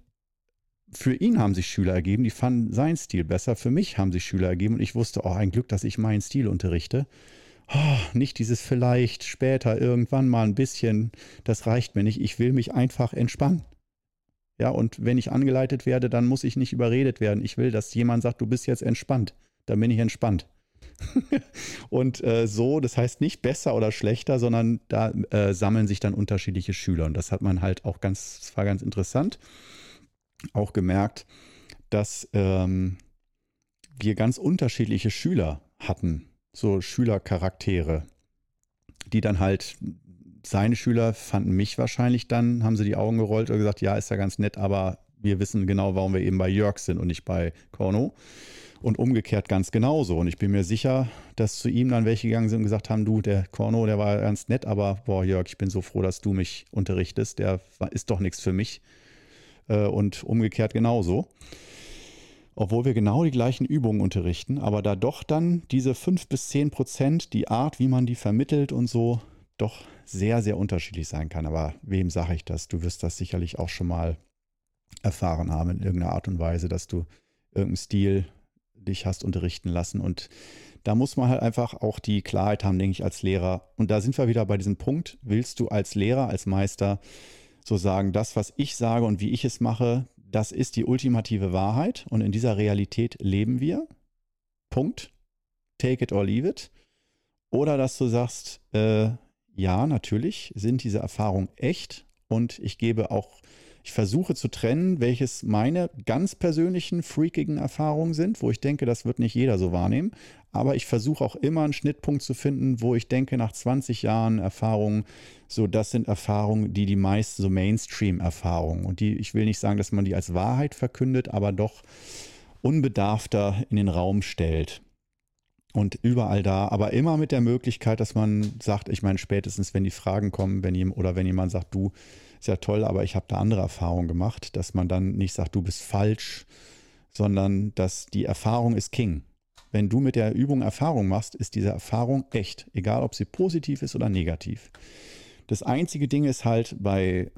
für ihn haben sich Schüler ergeben, die fanden seinen Stil besser. Für mich haben sich Schüler ergeben und ich wusste, oh, ein Glück, dass ich meinen Stil unterrichte. Oh, nicht dieses vielleicht später irgendwann mal ein bisschen, das reicht mir nicht. Ich will mich einfach entspannen. Ja, und wenn ich angeleitet werde, dann muss ich nicht überredet werden. Ich will, dass jemand sagt, du bist jetzt entspannt. Dann bin ich entspannt. und äh, so, das heißt nicht besser oder schlechter, sondern da äh, sammeln sich dann unterschiedliche Schüler. Und das hat man halt auch ganz, das war ganz interessant auch gemerkt, dass ähm, wir ganz unterschiedliche Schüler hatten, so Schülercharaktere, die dann halt, seine Schüler fanden mich wahrscheinlich dann, haben sie die Augen gerollt und gesagt, ja, ist ja ganz nett, aber wir wissen genau, warum wir eben bei Jörg sind und nicht bei Korno. Und umgekehrt ganz genauso. Und ich bin mir sicher, dass zu ihm dann welche gegangen sind und gesagt haben, du, der Korno, der war ganz nett, aber boah, Jörg, ich bin so froh, dass du mich unterrichtest. Der ist doch nichts für mich und umgekehrt genauso. Obwohl wir genau die gleichen Übungen unterrichten, aber da doch dann diese 5 bis 10 Prozent, die Art, wie man die vermittelt und so, doch sehr, sehr unterschiedlich sein kann. Aber wem sage ich das? Du wirst das sicherlich auch schon mal erfahren haben in irgendeiner Art und Weise, dass du irgendeinen Stil dich hast unterrichten lassen. Und da muss man halt einfach auch die Klarheit haben, denke ich, als Lehrer. Und da sind wir wieder bei diesem Punkt, willst du als Lehrer, als Meister so sagen, das, was ich sage und wie ich es mache, das ist die ultimative Wahrheit und in dieser Realität leben wir. Punkt. Take it or leave it. Oder dass du sagst, äh, ja, natürlich sind diese Erfahrungen echt und ich gebe auch ich versuche zu trennen, welches meine ganz persönlichen freakigen Erfahrungen sind, wo ich denke, das wird nicht jeder so wahrnehmen. Aber ich versuche auch immer einen Schnittpunkt zu finden, wo ich denke, nach 20 Jahren Erfahrung, so das sind Erfahrungen, die die meisten so Mainstream-Erfahrungen und die, ich will nicht sagen, dass man die als Wahrheit verkündet, aber doch unbedarfter in den Raum stellt und überall da, aber immer mit der Möglichkeit, dass man sagt, ich meine, spätestens wenn die Fragen kommen, wenn jemand oder wenn jemand sagt, du, ist ja toll, aber ich habe da andere Erfahrungen gemacht, dass man dann nicht sagt, du bist falsch, sondern dass die Erfahrung ist King. Wenn du mit der Übung Erfahrung machst, ist diese Erfahrung echt, egal ob sie positiv ist oder negativ. Das einzige Ding ist halt bei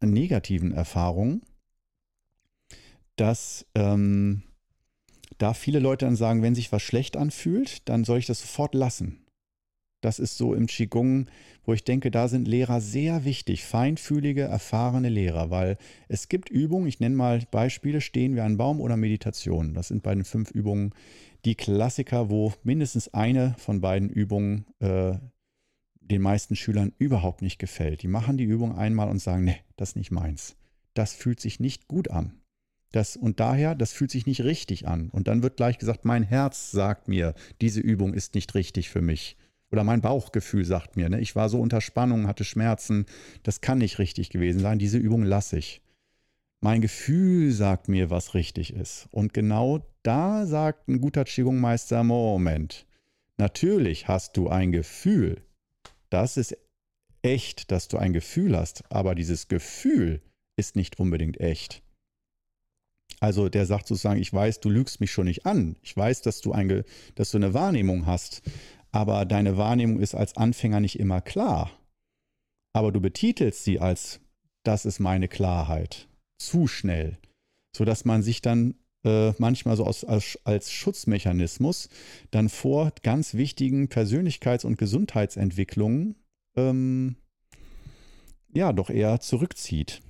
negativen Erfahrungen, dass ähm, da viele Leute dann sagen, wenn sich was schlecht anfühlt, dann soll ich das sofort lassen. Das ist so im Qigong, wo ich denke, da sind Lehrer sehr wichtig, feinfühlige, erfahrene Lehrer, weil es gibt Übungen, ich nenne mal Beispiele, stehen wie ein Baum oder Meditation. Das sind bei den fünf Übungen die Klassiker, wo mindestens eine von beiden Übungen äh, den meisten Schülern überhaupt nicht gefällt. Die machen die Übung einmal und sagen, ne, das ist nicht meins. Das fühlt sich nicht gut an. Das, und daher, das fühlt sich nicht richtig an. Und dann wird gleich gesagt, mein Herz sagt mir, diese Übung ist nicht richtig für mich. Oder mein Bauchgefühl sagt mir, ne, ich war so unter Spannung, hatte Schmerzen, das kann nicht richtig gewesen sein, diese Übung lasse ich. Mein Gefühl sagt mir, was richtig ist. Und genau da sagt ein guter Qigong-Meister, Moment, natürlich hast du ein Gefühl. Das ist echt, dass du ein Gefühl hast, aber dieses Gefühl ist nicht unbedingt echt. Also der sagt sozusagen, ich weiß, du lügst mich schon nicht an. Ich weiß, dass du, eine, dass du eine Wahrnehmung hast, aber deine Wahrnehmung ist als Anfänger nicht immer klar. Aber du betitelst sie als, das ist meine Klarheit, zu schnell, sodass man sich dann äh, manchmal so aus, als, als Schutzmechanismus dann vor ganz wichtigen Persönlichkeits- und Gesundheitsentwicklungen ähm, ja doch eher zurückzieht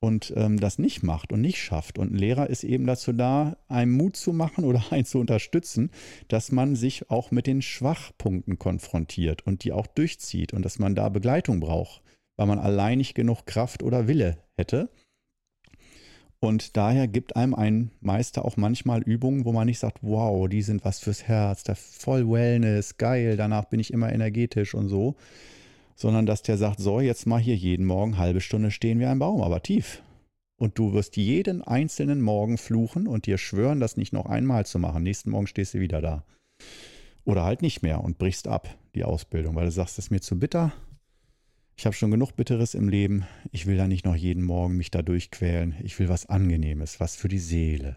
und ähm, das nicht macht und nicht schafft. Und ein Lehrer ist eben dazu da, einem Mut zu machen oder einen zu unterstützen, dass man sich auch mit den Schwachpunkten konfrontiert und die auch durchzieht und dass man da Begleitung braucht, weil man allein nicht genug Kraft oder Wille hätte. Und daher gibt einem ein Meister auch manchmal Übungen, wo man nicht sagt, wow, die sind was fürs Herz, da voll Wellness, geil, danach bin ich immer energetisch und so, sondern dass der sagt, so, jetzt mal hier jeden Morgen halbe Stunde stehen wie ein Baum, aber tief. Und du wirst jeden einzelnen Morgen fluchen und dir schwören, das nicht noch einmal zu machen. Nächsten Morgen stehst du wieder da. Oder halt nicht mehr und brichst ab, die Ausbildung, weil du sagst, es ist mir zu bitter. Ich habe schon genug Bitteres im Leben. Ich will da nicht noch jeden Morgen mich da durchquälen. Ich will was Angenehmes, was für die Seele,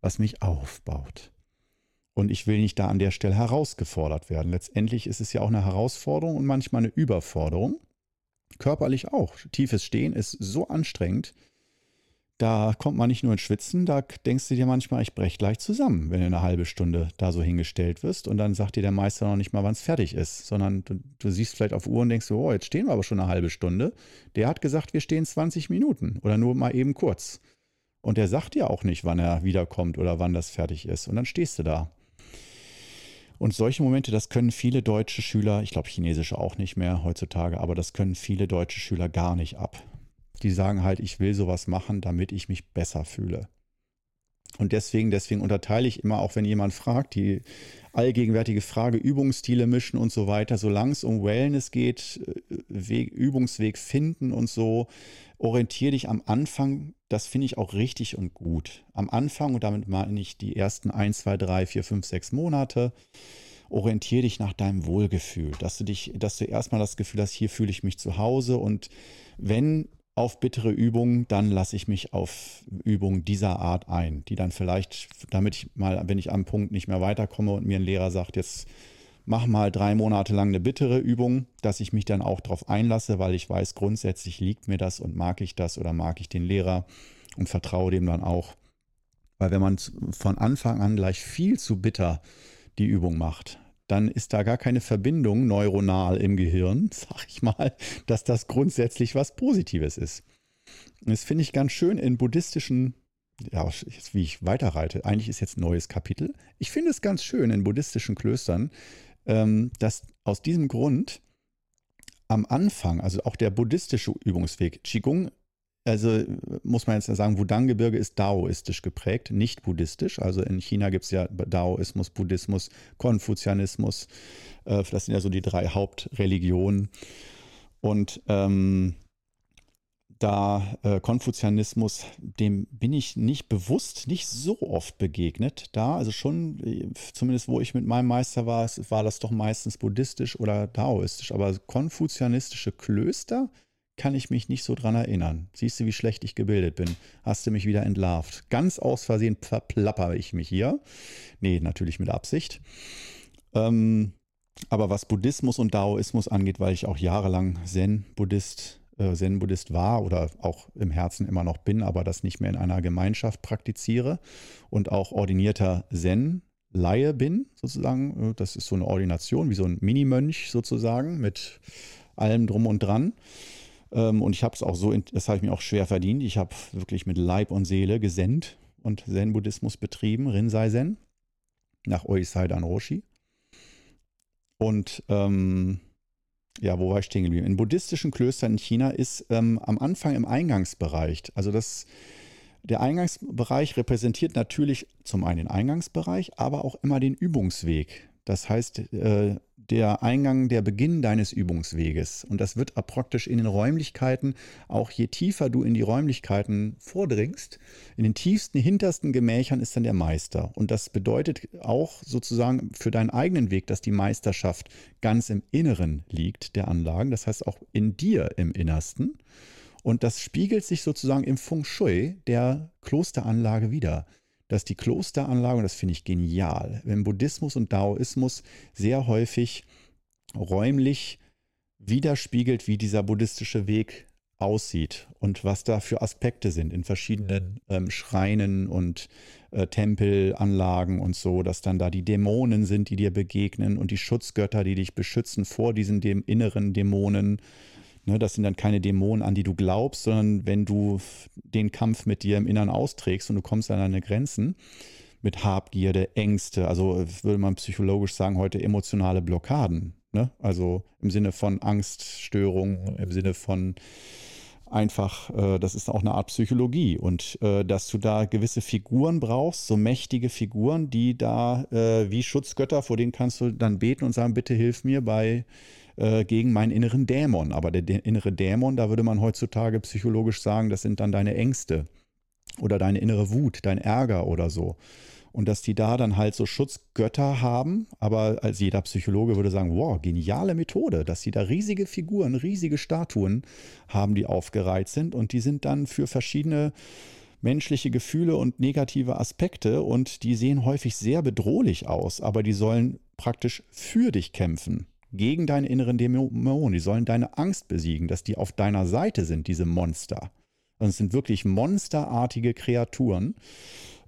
was mich aufbaut. Und ich will nicht da an der Stelle herausgefordert werden. Letztendlich ist es ja auch eine Herausforderung und manchmal eine Überforderung. Körperlich auch. Tiefes Stehen ist so anstrengend. Da kommt man nicht nur ins Schwitzen, da denkst du dir manchmal, ich breche gleich zusammen, wenn du eine halbe Stunde da so hingestellt wirst. Und dann sagt dir der Meister noch nicht mal, wann es fertig ist, sondern du, du, siehst vielleicht auf Uhr und denkst, oh, jetzt stehen wir aber schon eine halbe Stunde. Der hat gesagt, wir stehen 20 Minuten oder nur mal eben kurz. Und der sagt dir auch nicht, wann er wiederkommt oder wann das fertig ist. Und dann stehst du da. Und solche Momente, das können viele deutsche Schüler, ich glaube chinesische auch nicht mehr heutzutage, aber das können viele deutsche Schüler gar nicht ab. Die sagen halt, ich will sowas machen, damit ich mich besser fühle. Und deswegen, deswegen unterteile ich immer, auch wenn jemand fragt, die allgegenwärtige Frage, Übungsstile mischen und so weiter, solange es um Wellness geht, äh, Weg, Übungsweg finden und so, orientiere dich am Anfang, das finde ich auch richtig und gut. Am Anfang, und damit meine ich die ersten 1, 2, 3, 4, 5, 6 Monate, orientiere dich nach deinem Wohlgefühl, dass du dich, dass du erstmal das Gefühl hast, hier fühle ich mich zu Hause und wenn auf bittere Übungen, dann lasse ich mich auf Übungen dieser Art ein, die dann vielleicht, damit ich mal, wenn ich am Punkt nicht mehr weiterkomme und mir ein Lehrer sagt, jetzt mach mal drei Monate lang eine bittere Übung, dass ich mich dann auch darauf einlasse, weil ich weiß, grundsätzlich liegt mir das und mag ich das oder mag ich den Lehrer und vertraue dem dann auch. Weil wenn man von Anfang an gleich viel zu bitter die Übung macht, dann ist da gar keine Verbindung neuronal im Gehirn, sag ich mal, dass das grundsätzlich was Positives ist. das finde ich ganz schön in buddhistischen, ja, wie ich weiterreite, eigentlich ist jetzt ein neues Kapitel. Ich finde es ganz schön in buddhistischen Klöstern, ähm, dass aus diesem Grund am Anfang, also auch der buddhistische Übungsweg, Qigong also muss man jetzt sagen, Wudang-Gebirge ist daoistisch geprägt, nicht buddhistisch. Also in China gibt es ja Daoismus, Buddhismus, Konfuzianismus. Äh, das sind ja so die drei Hauptreligionen. Und ähm, da äh, Konfuzianismus, dem bin ich nicht bewusst, nicht so oft begegnet. Da, also schon, äh, zumindest wo ich mit meinem Meister war, war das doch meistens buddhistisch oder daoistisch. Aber konfuzianistische Klöster, kann ich mich nicht so dran erinnern. Siehst du, wie schlecht ich gebildet bin? Hast du mich wieder entlarvt. Ganz aus Versehen verplapper ich mich hier. Nee, natürlich mit Absicht. Ähm, aber was Buddhismus und Daoismus angeht, weil ich auch jahrelang Zen-Buddhist äh, Zen-Buddhist war oder auch im Herzen immer noch bin, aber das nicht mehr in einer Gemeinschaft praktiziere und auch ordinierter Zen-Laie bin, sozusagen. Äh, das ist so eine Ordination, wie so ein Minimönch sozusagen, mit allem drum und dran. Ähm, und ich habe es auch so, das habe ich mir auch schwer verdient. Ich habe wirklich mit Leib und Seele gesendet und Zen-Buddhismus betrieben, Rinzai-Zen, nach Oisai Dan Roshi. Und ähm, ja, wo war ich stehen geblieben? In buddhistischen Klöstern in China ist ähm, am Anfang im Eingangsbereich, also das, der Eingangsbereich repräsentiert natürlich zum einen den Eingangsbereich, aber auch immer den Übungsweg Das heißt, äh, der Eingang, der Beginn deines Übungsweges. Und das wird praktisch in den Räumlichkeiten, auch je tiefer du in die Räumlichkeiten vordringst, in den tiefsten, hintersten Gemächern ist dann der Meister. Und das bedeutet auch sozusagen für deinen eigenen Weg, dass die Meisterschaft ganz im Inneren liegt der Anlagen. Das heißt auch in dir im Innersten. Und das spiegelt sich sozusagen im Feng Shui der Klosteranlage wieder dass die Klosteranlage, und das finde ich genial, wenn Buddhismus und Daoismus sehr häufig räumlich widerspiegelt, wie dieser buddhistische Weg aussieht und was da für Aspekte sind in verschiedenen ähm, Schreinen und äh, Tempelanlagen und so, dass dann da die Dämonen sind, die dir begegnen und die Schutzgötter, die dich beschützen vor diesen dem inneren Dämonen Ne, das sind dann keine Dämonen, an die du glaubst, sondern wenn du den Kampf mit dir im Innern austrägst und du kommst an deine Grenzen mit Habgierde, Ängste, also würde man psychologisch sagen, heute emotionale Blockaden. Ne? Also im Sinne von Angststörungen, im Sinne von einfach, äh, das ist auch eine Art Psychologie und äh, dass du da gewisse Figuren brauchst, so mächtige Figuren, die da äh, wie Schutzgötter, vor denen kannst du dann beten und sagen, bitte hilf mir bei äh, gegen meinen inneren Dämon. Aber der, innere Dämon, da würde man heutzutage psychologisch sagen, das sind dann deine Ängste oder deine innere Wut, dein Ärger oder so. Und dass die da dann halt so Schutzgötter haben, aber als jeder Psychologe würde sagen, wow, geniale Methode, dass sie da riesige Figuren, riesige Statuen haben, die aufgereiht sind und die sind dann für verschiedene menschliche Gefühle und negative Aspekte und die sehen häufig sehr bedrohlich aus, aber die sollen praktisch für dich kämpfen gegen deine inneren Dämonen. Die sollen deine Angst besiegen, dass die auf deiner Seite sind, diese Monster. Und es sind wirklich monsterartige Kreaturen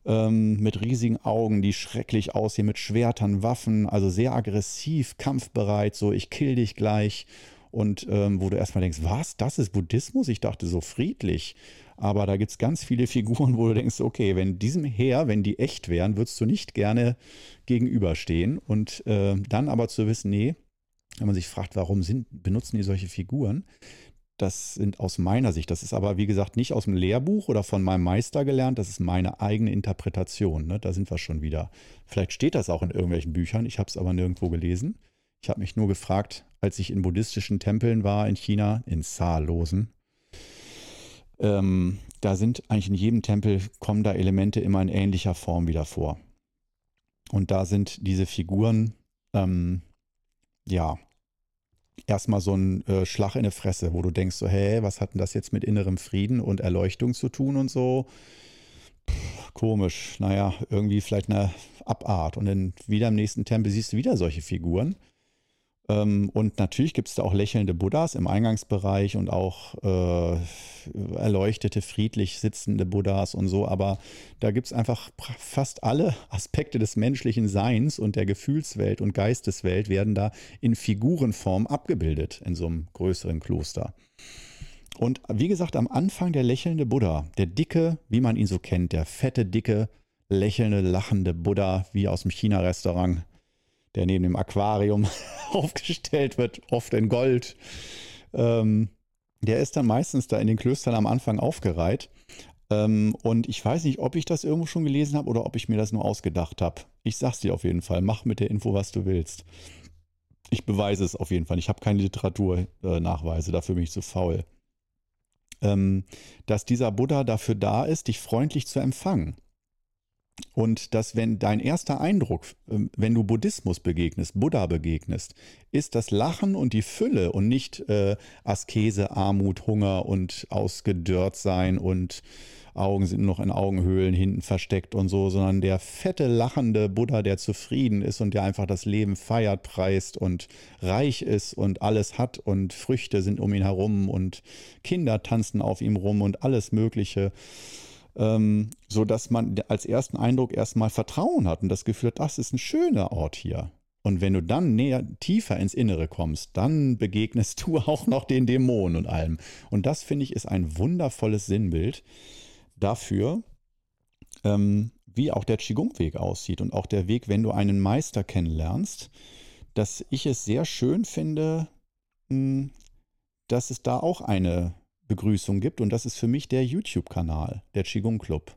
ähm, mit riesigen Augen, die schrecklich aussehen, mit Schwertern, Waffen, also sehr aggressiv, kampfbereit, so ich kill dich gleich. Und ähm, wo du erstmal denkst, was, das ist Buddhismus? Ich dachte so friedlich. Aber da gibt es ganz viele Figuren, wo du denkst, okay, wenn diesem Heer, wenn die echt wären, würdest du nicht gerne gegenüberstehen. Und äh, dann aber zu wissen, nee, wenn man sich fragt, warum sind, benutzen die solche Figuren, das sind aus meiner Sicht, das ist aber wie gesagt nicht aus dem Lehrbuch oder von meinem Meister gelernt, das ist meine eigene Interpretation. Ne? Da sind wir schon wieder. Vielleicht steht das auch in irgendwelchen Büchern, ich habe es aber nirgendwo gelesen. Ich habe mich nur gefragt, als ich in buddhistischen Tempeln war in China, in Zahllosen, ähm, da sind eigentlich in jedem Tempel, kommen da Elemente immer in ähnlicher Form wieder vor. Und da sind diese Figuren, ähm, ja, erstmal so ein äh, Schlag in die Fresse, wo du denkst so, hä, was hat denn das jetzt mit innerem Frieden und Erleuchtung zu tun und so? Puh, komisch, naja, irgendwie vielleicht eine Abart. Und dann wieder im nächsten Tempel siehst du wieder solche Figuren. Ähm, und natürlich gibt es da auch lächelnde Buddhas im Eingangsbereich und auch äh, erleuchtete, friedlich sitzende Buddhas und so. Aber da gibt es einfach fast alle Aspekte des menschlichen Seins und der Gefühlswelt und Geisteswelt werden da in Figurenform abgebildet in so einem größeren Kloster. Und wie gesagt, am Anfang der lächelnde Buddha, der dicke, wie man ihn so kennt, der fette, dicke, lächelnde, lachende Buddha, wie aus dem China-Restaurant, der neben dem Aquarium aufgestellt wird, oft in Gold. Ähm, der ist dann meistens da in den Klöstern am Anfang aufgereiht. Ähm, und ich weiß nicht, ob ich das irgendwo schon gelesen habe oder ob ich mir das nur ausgedacht habe. Ich sag's dir auf jeden Fall. Mach mit der Info, was du willst. Ich beweise es auf jeden Fall. Ich habe keine Literaturnachweise, dafür bin ich zu faul. Ähm, dass dieser Buddha dafür da ist, dich freundlich zu empfangen. Und dass, wenn dein erster Eindruck, ähm, wenn du Buddhismus begegnest, Buddha begegnest, ist das Lachen und die Fülle und nicht äh, Askese, Armut, Hunger und ausgedörrt sein und Augen sind noch in Augenhöhlen hinten versteckt und so, sondern der fette, lachende Buddha, der zufrieden ist und der einfach das Leben feiert, preist und reich ist und alles hat und Früchte sind um ihn herum und Kinder tanzen auf ihm rum und alles Mögliche ähm, so dass man als ersten Eindruck erstmal Vertrauen hat und das Gefühl hat, das ist ein schöner Ort hier. Und wenn du dann näher, tiefer ins Innere kommst, dann begegnest du auch noch den Dämonen und allem. Und das finde ich ist ein wundervolles Sinnbild dafür, ähm, wie auch der Qigong-Weg aussieht und auch der Weg, wenn du einen Meister kennenlernst, dass ich es sehr schön finde, hm, dass es da auch eine Begrüßung gibt. Und das ist für mich der YouTube-Kanal, der Qigong Club.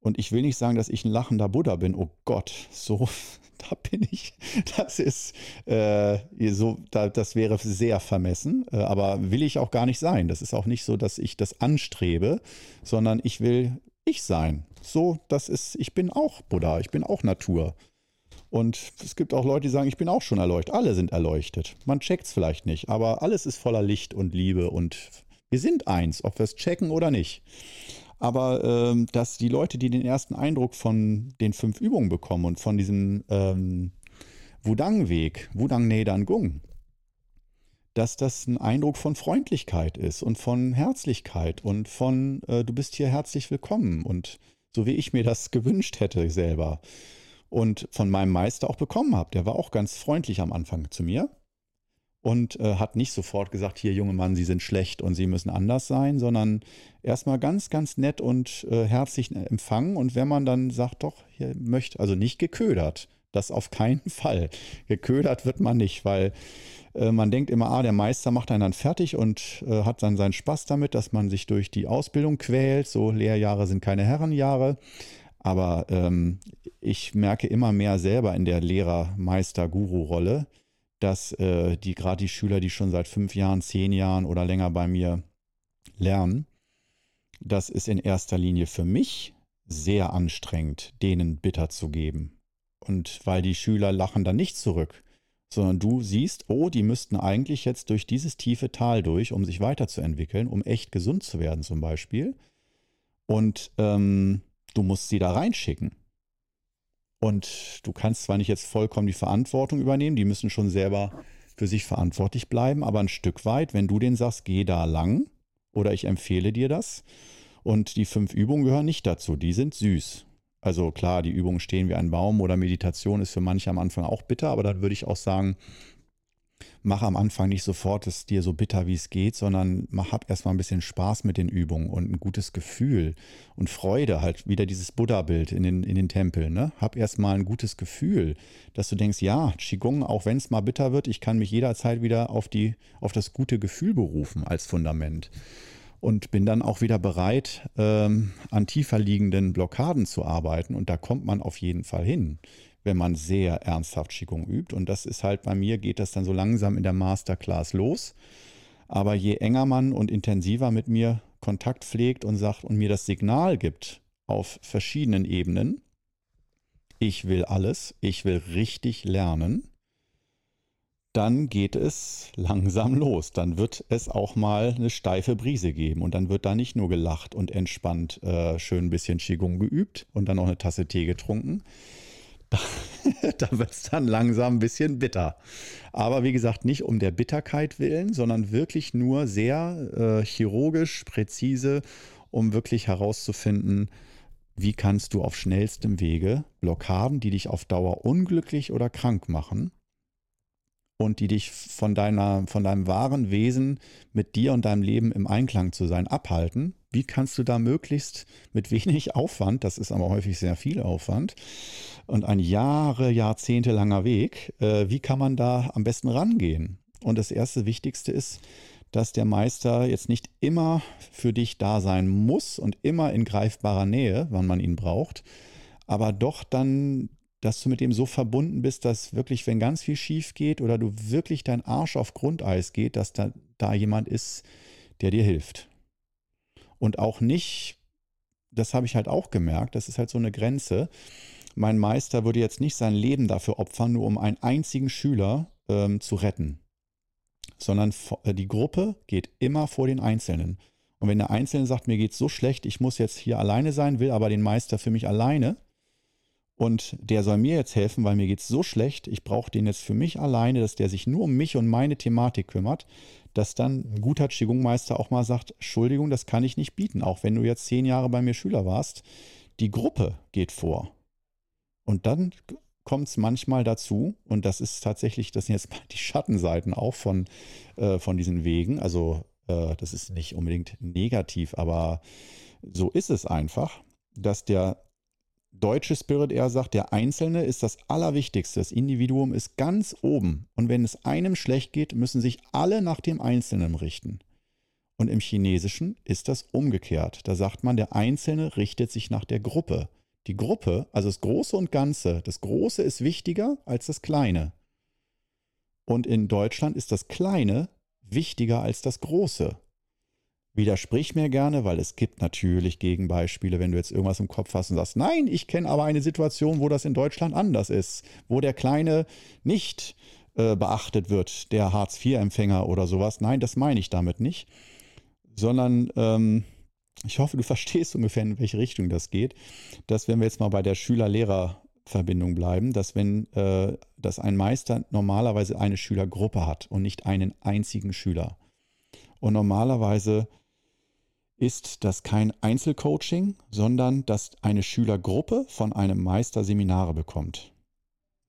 Und ich will nicht sagen, dass ich ein lachender Buddha bin. Oh Gott, so, da bin ich. Das ist äh, so, da, das wäre sehr vermessen. Äh, aber will ich auch gar nicht sein. Das ist auch nicht so, dass ich das anstrebe, sondern ich will ich sein. So, das ist, ich bin auch Buddha, ich bin auch Natur. Und es gibt auch Leute, die sagen, ich bin auch schon erleuchtet. Alle sind erleuchtet. Man checkt es vielleicht nicht, aber alles ist voller Licht und Liebe und wir sind eins, ob wir es checken oder nicht. Aber ähm, dass die Leute, die den ersten Eindruck von den fünf Übungen bekommen und von diesem ähm, Wudang-Weg, Wudang Nedan Gung, dass das ein Eindruck von Freundlichkeit ist und von Herzlichkeit und von äh, du bist hier herzlich willkommen und so wie ich mir das gewünscht hätte selber und von meinem Meister auch bekommen habe. Der war auch ganz freundlich am Anfang zu mir und äh, hat nicht sofort gesagt, hier junge Mann, Sie sind schlecht und Sie müssen anders sein, sondern erstmal ganz, ganz nett und äh, herzlich empfangen. Und wenn man dann sagt, doch, hier möchte, also nicht geködert, das auf keinen Fall. Geködert wird man nicht, weil äh, man denkt immer, ah, der Meister macht einen dann fertig und äh, hat dann seinen Spaß damit, dass man sich durch die Ausbildung quält. So Lehrjahre sind keine Herrenjahre. Aber ähm, ich merke immer mehr selber in der Lehrer-Meister-Guru-Rolle, dass äh, die gerade die Schüler, die schon seit fünf Jahren, zehn Jahren oder länger bei mir lernen, das ist in erster Linie für mich sehr anstrengend, denen bitter zu geben. Und weil die Schüler lachen dann nicht zurück, sondern du siehst, oh, die müssten eigentlich jetzt durch dieses tiefe Tal durch, um sich weiterzuentwickeln, um echt gesund zu werden zum Beispiel. Und ähm, du musst sie da reinschicken. Und du kannst zwar nicht jetzt vollkommen die Verantwortung übernehmen, die müssen schon selber für sich verantwortlich bleiben, aber ein Stück weit, wenn du denen sagst, geh da lang oder ich empfehle dir das. Und die fünf Übungen gehören nicht dazu, die sind süß. Also klar, die Übungen stehen wie ein Baum oder Meditation ist für manche am Anfang auch bitter, aber dann würde ich auch sagen, mach am Anfang nicht sofort es dir so bitter, wie es geht, sondern mach, hab erstmal ein bisschen Spaß mit den Übungen und ein gutes Gefühl und Freude, halt wieder dieses Buddha-Bild in den, in den Tempeln. Ne? Hab erstmal ein gutes Gefühl, dass du denkst, ja, Qigong, auch wenn es mal bitter wird, ich kann mich jederzeit wieder auf, die, auf das gute Gefühl berufen als Fundament. Und bin dann auch wieder bereit, ähm, an tiefer liegenden Blockaden zu arbeiten. Und da kommt man auf jeden Fall hin wenn man sehr ernsthaft Qigong übt. Und das ist halt bei mir, geht das dann so langsam in der Masterclass los. Aber je enger man und intensiver mit mir Kontakt pflegt und sagt und mir das Signal gibt auf verschiedenen Ebenen, ich will alles, ich will richtig lernen, dann geht es langsam los. Dann wird es auch mal eine steife Brise geben und dann wird da nicht nur gelacht und entspannt äh, schön ein bisschen Qigong geübt und dann noch eine Tasse Tee getrunken, da wird es dann langsam ein bisschen bitter. Aber wie gesagt, nicht um der Bitterkeit willen, sondern wirklich nur sehr äh, chirurgisch, präzise, um wirklich herauszufinden, wie kannst du auf schnellstem Wege Blockaden, die dich auf Dauer unglücklich oder krank machen und die dich von, deiner, von deinem wahren Wesen mit dir und deinem Leben im Einklang zu sein, abhalten, wie kannst du da möglichst mit wenig Aufwand, das ist aber häufig sehr viel Aufwand und ein Jahre, Jahrzehnte langer Weg, äh, wie kann man da am besten rangehen? Und das erste Wichtigste ist, dass der Meister jetzt nicht immer für dich da sein muss und immer in greifbarer Nähe, wann man ihn braucht, aber doch dann, dass du mit ihm so verbunden bist, dass wirklich, wenn ganz viel schief geht oder du wirklich dein Arsch auf Grundeis geht, dass da, da jemand ist, der dir hilft und auch nicht, das habe ich halt auch gemerkt, das ist halt so eine Grenze. Mein Meister würde jetzt nicht sein Leben dafür opfern, nur um einen einzigen Schüler ähm, zu retten, sondern äh, die Gruppe geht immer vor den Einzelnen. Und wenn der Einzelne sagt, mir geht es so schlecht, ich muss jetzt hier alleine sein, will aber den Meister für mich alleine, und der soll mir jetzt helfen, weil mir geht es so schlecht, ich brauche den jetzt für mich alleine, dass der sich nur um mich und meine Thematik kümmert, dass dann ein guter Qigong-Meister auch mal sagt, Entschuldigung, das kann ich nicht bieten, auch wenn du jetzt zehn Jahre bei mir Schüler warst. Die Gruppe geht vor. Und dann kommt es manchmal dazu, und das ist tatsächlich, das sind jetzt mal die Schattenseiten auch von, äh, von diesen Wegen. Also äh, das ist nicht unbedingt negativ, aber so ist es einfach, dass der deutsche Spirit eher sagt, der Einzelne ist das Allerwichtigste. Das Individuum ist ganz oben. Und wenn es einem schlecht geht, müssen sich alle nach dem Einzelnen richten. Und im Chinesischen ist das umgekehrt. Da sagt man, der Einzelne richtet sich nach der Gruppe. Die Gruppe, also das Große und Ganze, das Große ist wichtiger als das Kleine. Und in Deutschland ist das Kleine wichtiger als das Große. Widersprich mir gerne, weil es gibt natürlich Gegenbeispiele, wenn du jetzt irgendwas im Kopf hast und sagst, nein, ich kenne aber eine Situation, wo das in Deutschland anders ist, wo der Kleine nicht äh, beachtet wird, der Hartz-IV-Empfänger oder sowas. Nein, das meine ich damit nicht, sondern ähm, ich hoffe, du verstehst ungefähr, in welche Richtung das geht, dass wenn wir jetzt mal bei der Schüler-Lehrer-Verbindung bleiben, dass wenn äh, dass ein Meister normalerweise eine Schülergruppe hat und nicht einen einzigen Schüler. Und normalerweise ist das kein Einzelcoaching, sondern dass eine Schülergruppe von einem Meister Seminare bekommt.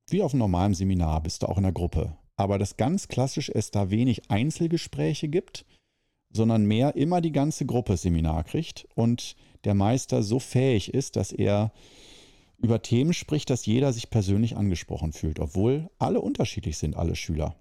Wie auf einem normalen Seminar bist du auch in der Gruppe. Aber das ganz klassisch es da wenig Einzelgespräche gibt, sondern mehr immer die ganze Gruppe Seminar kriegt und der Meister so fähig ist, dass er über Themen spricht, dass jeder sich persönlich angesprochen fühlt, obwohl alle unterschiedlich sind, alle Schüler.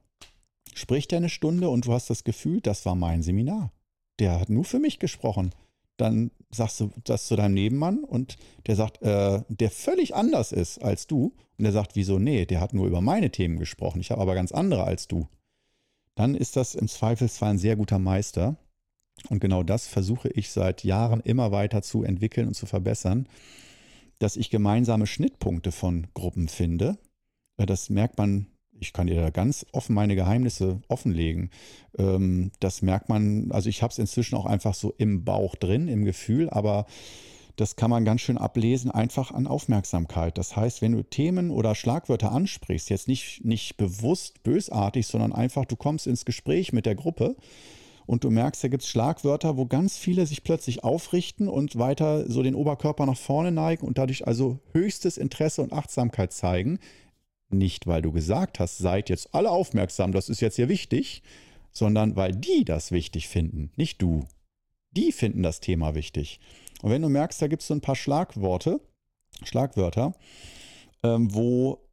Spricht er eine Stunde und du hast das Gefühl, das war mein Seminar. Der hat nur für mich gesprochen. Dann sagst du das zu deinem Nebenmann und der sagt, äh, der völlig anders ist als du. Und der sagt, wieso? Nee, der hat nur über meine Themen gesprochen. Ich habe aber ganz andere als du dann ist das im Zweifelsfall ein sehr guter Meister. Und genau das versuche ich seit Jahren immer weiter zu entwickeln und zu verbessern, dass ich gemeinsame Schnittpunkte von Gruppen finde. Das merkt man, ich kann dir da ganz offen meine Geheimnisse offenlegen. Ähm, das merkt man, also ich habe es inzwischen auch einfach so im Bauch drin, im Gefühl, aber das kann man ganz schön ablesen, einfach an Aufmerksamkeit. Das heißt, wenn du Themen oder Schlagwörter ansprichst, jetzt nicht, nicht bewusst bösartig, sondern einfach, du kommst ins Gespräch mit der Gruppe und du merkst, da gibt es Schlagwörter, wo ganz viele sich plötzlich aufrichten und weiter so den Oberkörper nach vorne neigen und dadurch also höchstes Interesse und Achtsamkeit zeigen. Nicht, weil du gesagt hast, seid jetzt alle aufmerksam, das ist jetzt hier wichtig, sondern weil die das wichtig finden, nicht du. Die finden das Thema wichtig. Und wenn du merkst, da gibt es so ein paar Schlagworte, Schlagwörter, ähm, wo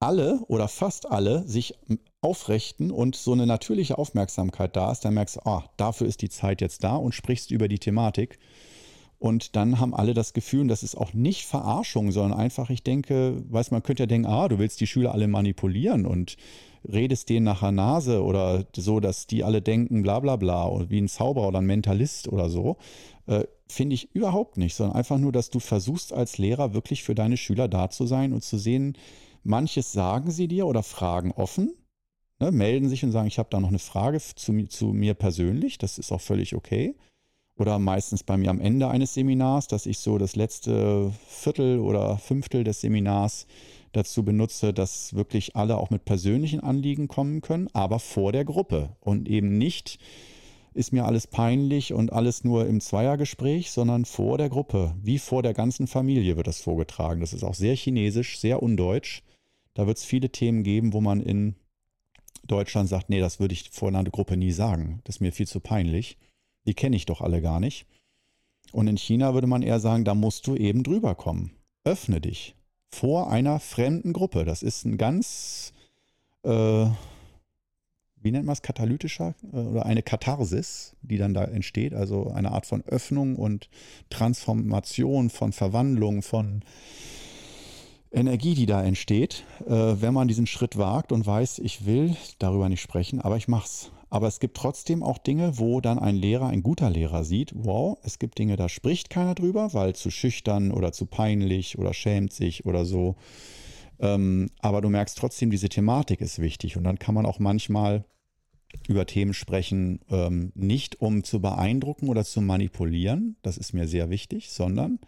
alle oder fast alle sich aufrichten und so eine natürliche Aufmerksamkeit da ist, dann merkst du, ah, dafür ist die Zeit jetzt da und sprichst über die Thematik. Und dann haben alle das Gefühl, und das ist auch nicht Verarschung, sondern einfach, ich denke, weiß man könnte ja denken, ah, du willst die Schüler alle manipulieren und redest denen nach der Nase oder so, dass die alle denken, bla bla bla, wie ein Zauberer oder ein Mentalist oder so. Äh, Finde ich überhaupt nicht, sondern einfach nur, dass du versuchst als Lehrer wirklich für deine Schüler da zu sein und zu sehen, manches sagen sie dir oder fragen offen, ne, melden sich und sagen, ich habe da noch eine Frage zu, zu mir persönlich, das ist auch völlig okay. Oder meistens bei mir am Ende eines Seminars, dass ich so das letzte Viertel oder Fünftel des Seminars dazu benutze, dass wirklich alle auch mit persönlichen Anliegen kommen können, aber vor der Gruppe und eben nicht ist mir alles peinlich und alles nur im Zweiergespräch, sondern vor der Gruppe, wie vor der ganzen Familie wird das vorgetragen. Das ist auch sehr chinesisch, sehr undeutsch. Da wird es viele Themen geben, wo man in Deutschland sagt, nee, das würde ich vor einer Gruppe nie sagen. Das ist mir viel zu peinlich. Die kenne ich doch alle gar nicht. Und in China würde man eher sagen, da musst du eben drüber kommen. Öffne dich vor einer fremden Gruppe. Das ist ein ganz äh, wie nennt man es, katalytischer äh, oder eine Katharsis, die dann da entsteht, also eine Art von Öffnung und Transformation, von Verwandlung, von Energie, die da entsteht, äh, wenn man diesen Schritt wagt und weiß, ich will darüber nicht sprechen, aber ich mach's. Aber es gibt trotzdem auch Dinge, wo dann ein Lehrer, ein guter Lehrer sieht, wow, es gibt Dinge, da spricht keiner drüber, weil zu schüchtern oder zu peinlich oder schämt sich oder so. Ähm, aber du merkst trotzdem, diese Thematik ist wichtig. Und dann kann man auch manchmal über Themen sprechen, ähm, nicht um zu beeindrucken oder zu manipulieren, das ist mir sehr wichtig, sondern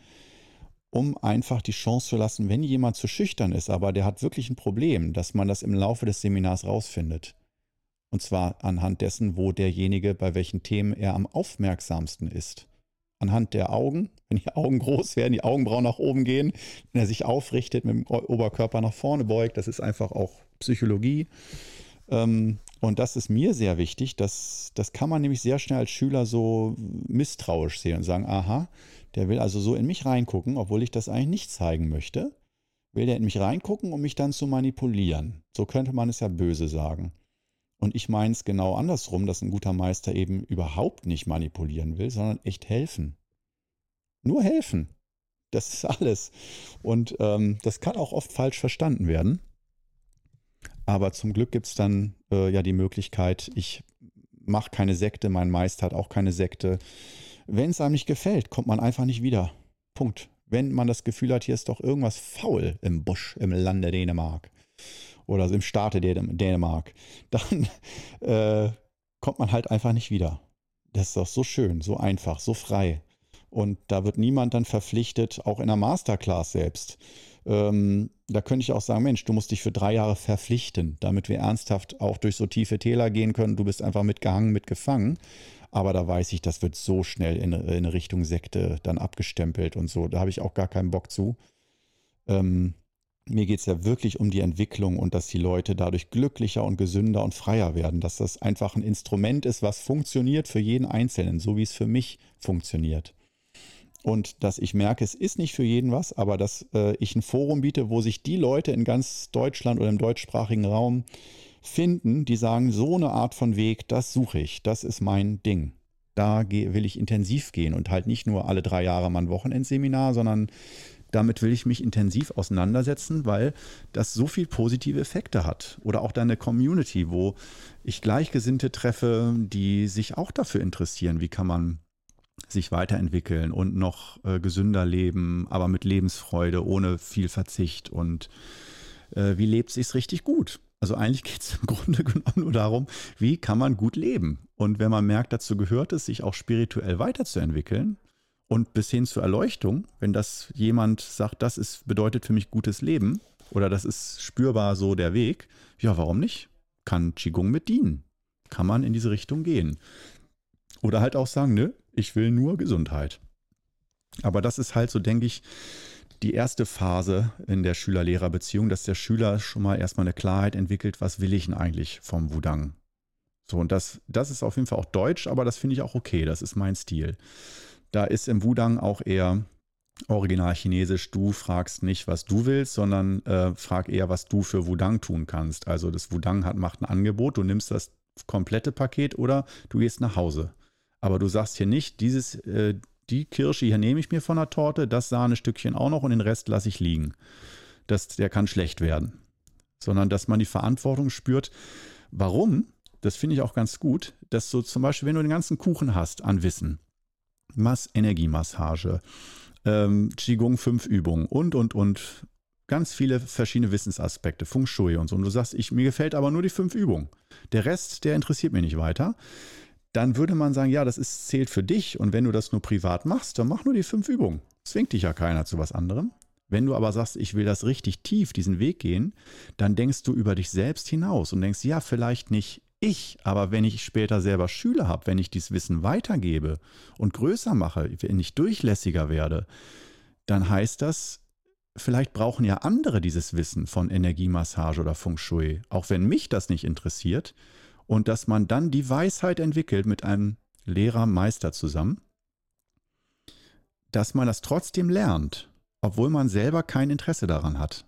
um einfach die Chance zu lassen, wenn jemand zu schüchtern ist, aber der hat wirklich ein Problem, dass man das im Laufe des Seminars rausfindet. Und zwar anhand dessen, wo derjenige, bei welchen Themen er am aufmerksamsten ist anhand der Augen. Wenn die Augen groß werden, die Augenbrauen nach oben gehen, wenn er sich aufrichtet, mit dem Oberkörper nach vorne beugt, das ist einfach auch Psychologie. Ähm, und das ist mir sehr wichtig. Das, das kann man nämlich sehr schnell als Schüler so misstrauisch sehen und sagen, aha, der will also so in mich reingucken, obwohl ich das eigentlich nicht zeigen möchte. Will der in mich reingucken, um mich dann zu manipulieren. So könnte man es ja böse sagen. Und ich meine es genau andersrum, dass ein guter Meister eben überhaupt nicht manipulieren will, sondern echt helfen. Nur helfen. Das ist alles. Und ähm, das kann auch oft falsch verstanden werden. Aber zum Glück gibt es dann äh, ja die Möglichkeit, ich mache keine Sekte, mein Meister hat auch keine Sekte. Wenn es einem nicht gefällt, kommt man einfach nicht wieder. Punkt. Wenn man das Gefühl hat, hier ist doch irgendwas faul im Busch, im Lande Dänemark oder im Staate Dänemark, dann äh, kommt man halt einfach nicht wieder. Das ist doch so schön, so einfach, so frei. Und da wird niemand dann verpflichtet, auch in der Masterclass selbst. Ähm, da könnte ich auch sagen, Mensch, du musst dich für drei Jahre verpflichten, damit wir ernsthaft auch durch so tiefe Täler gehen können. Du bist einfach mitgehangen, mitgefangen. Aber da weiß ich, das wird so schnell in, in Richtung Sekte dann abgestempelt und so. Da habe ich auch gar keinen Bock zu. Ähm, mir geht es ja wirklich um die Entwicklung und dass die Leute dadurch glücklicher und gesünder und freier werden. Dass das einfach ein Instrument ist, was funktioniert für jeden Einzelnen, so wie es für mich funktioniert. Und dass ich merke, es ist nicht für jeden was, aber dass äh, ich ein Forum biete, wo sich die Leute in ganz Deutschland oder im deutschsprachigen Raum finden, die sagen, so eine Art von Weg, das suche ich, das ist mein Ding. Da will ich intensiv gehen und halt nicht nur alle drei Jahre mal ein Wochenendseminar, sondern damit will ich mich intensiv auseinandersetzen, weil das so viel positive Effekte hat. Oder auch deine Community, wo ich Gleichgesinnte treffe, die sich auch dafür interessieren, wie kann man sich weiterentwickeln und noch äh, gesünder leben, aber mit Lebensfreude, ohne viel Verzicht und äh, wie lebt sich's richtig gut? Also eigentlich geht es im Grunde genommen nur darum, wie kann man gut leben? Und wenn man merkt, dazu gehört es, sich auch spirituell weiterzuentwickeln und bis hin zur Erleuchtung, wenn das jemand sagt, das ist, bedeutet für mich gutes Leben oder das ist spürbar so der Weg, ja, warum nicht? Kann Qigong mit dienen? Kann man in diese Richtung gehen? Oder halt auch sagen, ne, ich will nur Gesundheit. Aber das ist halt so, denke ich, die erste Phase in der Schüler-Lehrer-Beziehung, dass der Schüler schon mal erstmal eine Klarheit entwickelt, was will ich denn eigentlich vom Wudang? So, und das, das ist auf jeden Fall auch deutsch, aber das finde ich auch okay, das ist mein Stil. Da ist im Wudang auch eher original chinesisch, du fragst nicht, was du willst, sondern äh, frag eher, was du für Wudang tun kannst. Also das Wudang hat, macht ein Angebot, du nimmst das komplette Paket oder du gehst nach Hause. Aber du sagst hier nicht, dieses, äh, die Kirsche hier nehme ich mir von der Torte, das Sahnestückchen auch noch und den Rest lasse ich liegen. Das, der kann schlecht werden. Sondern dass man die Verantwortung spürt. Warum? Das finde ich auch ganz gut, dass du zum Beispiel, wenn du den ganzen Kuchen hast an Wissen, Mass Energiemassage, ähm, Qigong 5 Übungen und, und, und, ganz viele verschiedene Wissensaspekte, Feng Shui und so. Und du sagst, ich, mir gefällt aber nur die fünf Übungen. Der Rest, der interessiert mich nicht weiter dann würde man sagen, ja, das ist, zählt für dich und wenn du das nur privat machst, dann mach nur die fünf Übungen. Zwingt dich ja keiner zu was anderem. Wenn du aber sagst, ich will das richtig tief, diesen Weg gehen, dann denkst du über dich selbst hinaus und denkst, ja, vielleicht nicht ich, aber wenn ich später selber Schüler habe, wenn ich dieses Wissen weitergebe und größer mache, wenn ich durchlässiger werde, dann heißt das, vielleicht brauchen ja andere dieses Wissen von Energiemassage oder Feng Shui, auch wenn mich das nicht interessiert, und dass man dann die Weisheit entwickelt mit einem Lehrer, Meister zusammen, dass man das trotzdem lernt, obwohl man selber kein Interesse daran hat.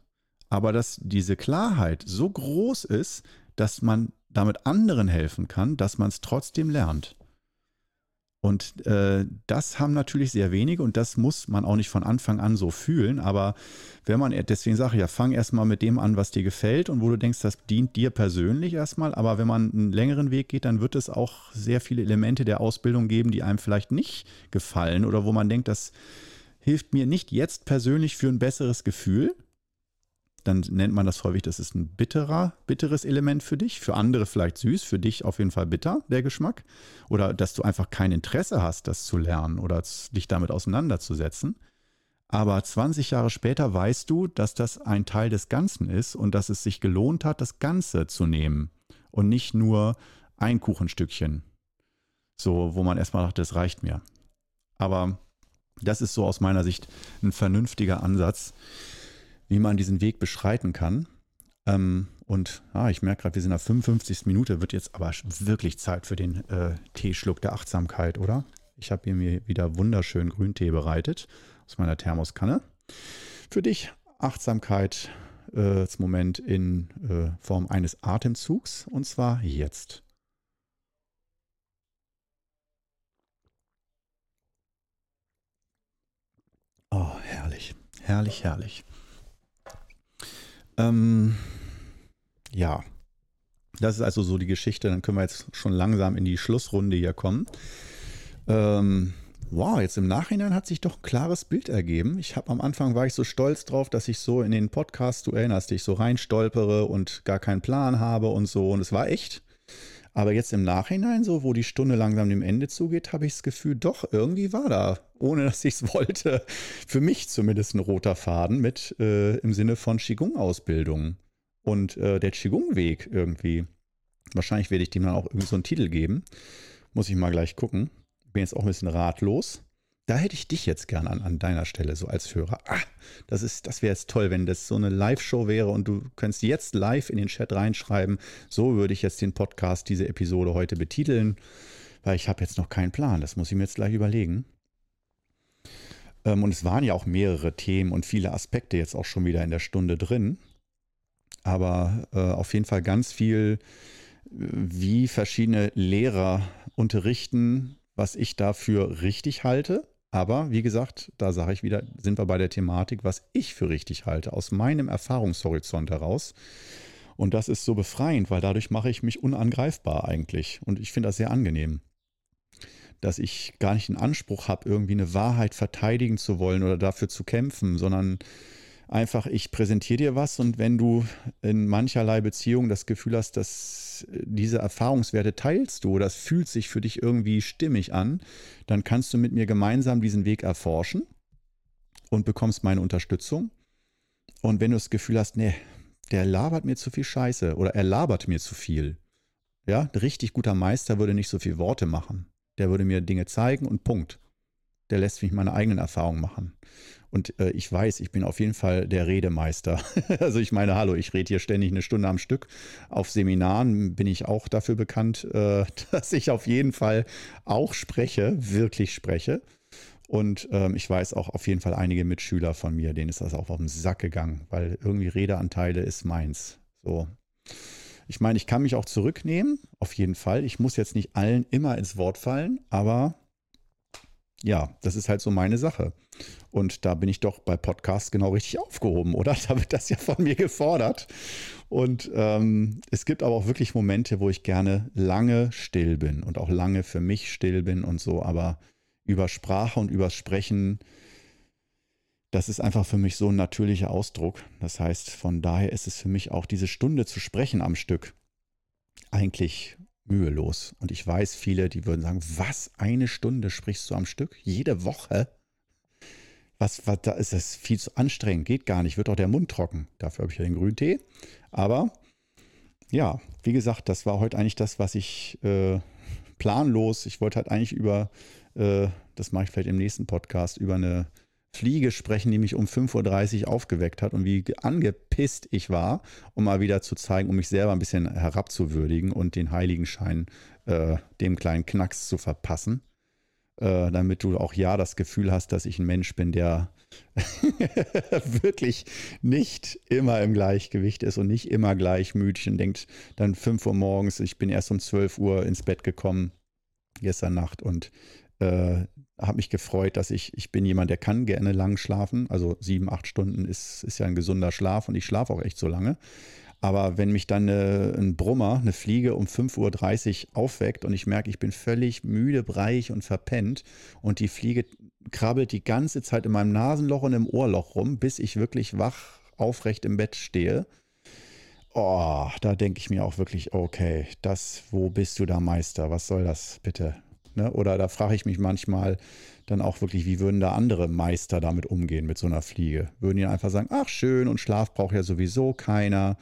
Aber dass diese Klarheit so groß ist, dass man damit anderen helfen kann, dass man es trotzdem lernt. Und äh, das haben natürlich sehr wenige und das muss man auch nicht von Anfang an so fühlen. Aber wenn man, deswegen sage ich ja, fang erstmal mit dem an, was dir gefällt und wo du denkst, das dient dir persönlich erstmal. Aber wenn man einen längeren Weg geht, dann wird es auch sehr viele Elemente der Ausbildung geben, die einem vielleicht nicht gefallen oder wo man denkt, das hilft mir nicht jetzt persönlich für ein besseres Gefühl, dann nennt man das häufig, das ist ein bitterer, bitteres Element für dich, für andere vielleicht süß, für dich auf jeden Fall bitter, der Geschmack. Oder dass du einfach kein Interesse hast, das zu lernen oder dich damit auseinanderzusetzen. Aber 20 Jahre später weißt du, dass das ein Teil des Ganzen ist und dass es sich gelohnt hat, das Ganze zu nehmen und nicht nur ein Kuchenstückchen. So, wo man erstmal dachte, das reicht mir. Aber das ist so aus meiner Sicht ein vernünftiger Ansatz wie man diesen Weg beschreiten kann. Ähm, und ah, ich merke gerade, wir sind in der 55. Minute, wird jetzt aber wirklich Zeit für den äh, Teeschluck der Achtsamkeit, oder? Ich habe hier mir wieder wunderschön Grüntee bereitet aus meiner Thermoskanne. Für dich Achtsamkeit äh, Moment in äh, Form eines Atemzugs und zwar jetzt. Oh, herrlich. Herrlich, herrlich. Ähm, ja, das ist also so die Geschichte. Dann können wir jetzt schon langsam in die Schlussrunde hier kommen. Ähm, wow, jetzt im Nachhinein hat sich doch ein klares Bild ergeben. Ich habe am Anfang war ich so stolz drauf, dass ich so in den Podcast, du erinnerst dich, so reinstolpere und gar keinen Plan habe und so. Und es war echt. Aber jetzt im Nachhinein, so wo die Stunde langsam dem Ende zugeht, habe ich das Gefühl, doch, irgendwie war da, ohne dass ich es wollte, für mich zumindest ein roter Faden mit äh, im Sinne von Qigong-Ausbildung. Und äh, der Qigong-Weg irgendwie. Wahrscheinlich werde ich dem dann auch irgendwie so einen Titel geben. Muss ich mal gleich gucken. Bin jetzt auch ein bisschen ratlos. Da hätte ich dich jetzt gern an, an deiner Stelle, so als Hörer. Ah, das, das wäre jetzt toll, wenn das so eine Live-Show wäre und du könntest jetzt live in den Chat reinschreiben. So würde ich jetzt den Podcast, diese Episode heute betiteln, weil ich habe jetzt noch keinen Plan. Das muss ich mir jetzt gleich überlegen. Ähm, und es waren ja auch mehrere Themen und viele Aspekte jetzt auch schon wieder in der Stunde drin. Aber äh, auf jeden Fall ganz viel, wie verschiedene Lehrer unterrichten, was ich dafür richtig halte aber wie gesagt, da sage ich wieder, sind wir bei der Thematik, was ich für richtig halte, aus meinem Erfahrungshorizont heraus. Und das ist so befreiend, weil dadurch mache ich mich unangreifbar eigentlich. Und ich finde das sehr angenehm. Dass ich gar nicht den Anspruch habe, irgendwie eine Wahrheit verteidigen zu wollen oder dafür zu kämpfen, sondern einfach, ich präsentiere dir was und wenn du in mancherlei Beziehungen das Gefühl hast, dass diese Erfahrungswerte teilst du, das fühlt sich für dich irgendwie stimmig an, dann kannst du mit mir gemeinsam diesen Weg erforschen und bekommst meine Unterstützung. Und wenn du das Gefühl hast, nee, der labert mir zu viel Scheiße oder er labert mir zu viel. Ja, ein richtig guter Meister würde nicht so viel Worte machen. Der würde mir Dinge zeigen und Punkt. Der lässt mich meine eigenen Erfahrungen machen. Und äh, ich weiß, ich bin auf jeden Fall der Redemeister. also ich meine, hallo, ich rede hier ständig eine Stunde am Stück. Auf Seminaren bin ich auch dafür bekannt, äh, dass ich auf jeden Fall auch spreche, wirklich spreche. Und ähm, ich weiß auch auf jeden Fall einige Mitschüler von mir, denen ist das auch auf den Sack gegangen, weil irgendwie Redeanteile ist meins. So. Ich meine, ich kann mich auch zurücknehmen, auf jeden Fall. Ich muss jetzt nicht allen immer ins Wort fallen, aber ja, das ist halt so meine Sache. Und da bin ich doch bei Podcasts genau richtig aufgehoben, oder? Da wird das ja von mir gefordert. Und ähm, es gibt aber auch wirklich Momente, wo ich gerne lange still bin und auch lange für mich still bin und so. Aber über Sprache und über Sprechen, das ist einfach für mich so ein natürlicher Ausdruck. Das heißt, von daher ist es für mich auch diese Stunde zu sprechen am Stück eigentlich mühelos. Und ich weiß viele, die würden sagen, was, eine Stunde sprichst du am Stück? Jede Woche? Was, was, da ist das viel zu anstrengend, geht gar nicht, wird auch der Mund trocken. Dafür habe ich ja den Grüntee. Aber ja, wie gesagt, das war heute eigentlich das, was ich äh, planlos, ich wollte halt eigentlich über, äh, das mache ich vielleicht im nächsten Podcast, über eine Fliege sprechen, die mich um 5.30 Uhr aufgeweckt hat und wie angepisst ich war, um mal wieder zu zeigen, um mich selber ein bisschen herabzuwürdigen und den Heiligenschein äh, dem kleinen Knacks zu verpassen. Äh, damit du auch ja das Gefühl hast, dass ich ein Mensch bin, der wirklich nicht immer im Gleichgewicht ist und nicht immer gleichmütig und denkt dann 5 Uhr morgens, ich bin erst um 12 Uhr ins Bett gekommen gestern Nacht und äh, habe mich gefreut, dass ich, ich bin jemand, der kann gerne lang schlafen. Also sieben, acht Stunden ist, ist ja ein gesunder Schlaf und ich schlafe auch echt so lange. Aber wenn mich dann eine, ein Brummer, eine Fliege um 5.30 Uhr aufweckt und ich merke, ich bin völlig müde, breich und verpennt und die Fliege krabbelt die ganze Zeit in meinem Nasenloch und im Ohrloch rum, bis ich wirklich wach aufrecht im Bett stehe. Oh, da denke ich mir auch wirklich, okay, das, wo bist du da Meister? Was soll das bitte? Ne? Oder da frage ich mich manchmal dann auch wirklich, wie würden da andere Meister damit umgehen mit so einer Fliege? Würden die einfach sagen, ach schön und Schlaf braucht ja sowieso keiner.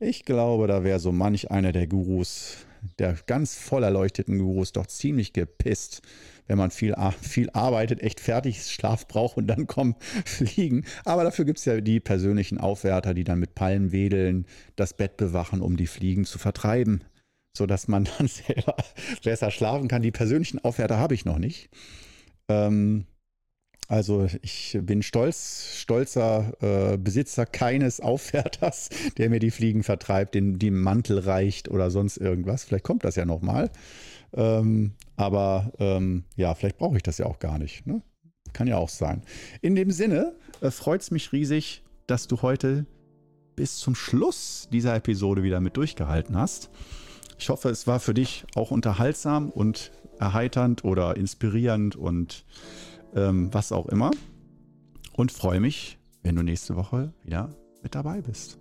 Ich glaube, da wäre so manch einer der Gurus, der ganz voll erleuchteten Gurus, doch ziemlich gepisst, wenn man viel, viel arbeitet, echt fertig Schlaf braucht und dann kommen Fliegen. Aber dafür gibt es ja die persönlichen Aufwärter, die dann mit Palmen wedeln, das Bett bewachen, um die Fliegen zu vertreiben sodass man dann selber besser schlafen kann. Die persönlichen Aufwärter habe ich noch nicht. Ähm, also ich bin stolz, stolzer äh, Besitzer keines Aufwärters, der mir die Fliegen vertreibt, den die Mantel reicht oder sonst irgendwas. Vielleicht kommt das ja noch mal. Ähm, aber ähm, ja, vielleicht brauche ich das ja auch gar nicht. Ne? Kann ja auch sein. In dem Sinne äh, freut es mich riesig, dass du heute bis zum Schluss dieser Episode wieder mit durchgehalten hast. Ich hoffe, es war für dich auch unterhaltsam und erheiternd oder inspirierend und ähm, was auch immer. Und freue mich, wenn du nächste Woche wieder mit dabei bist.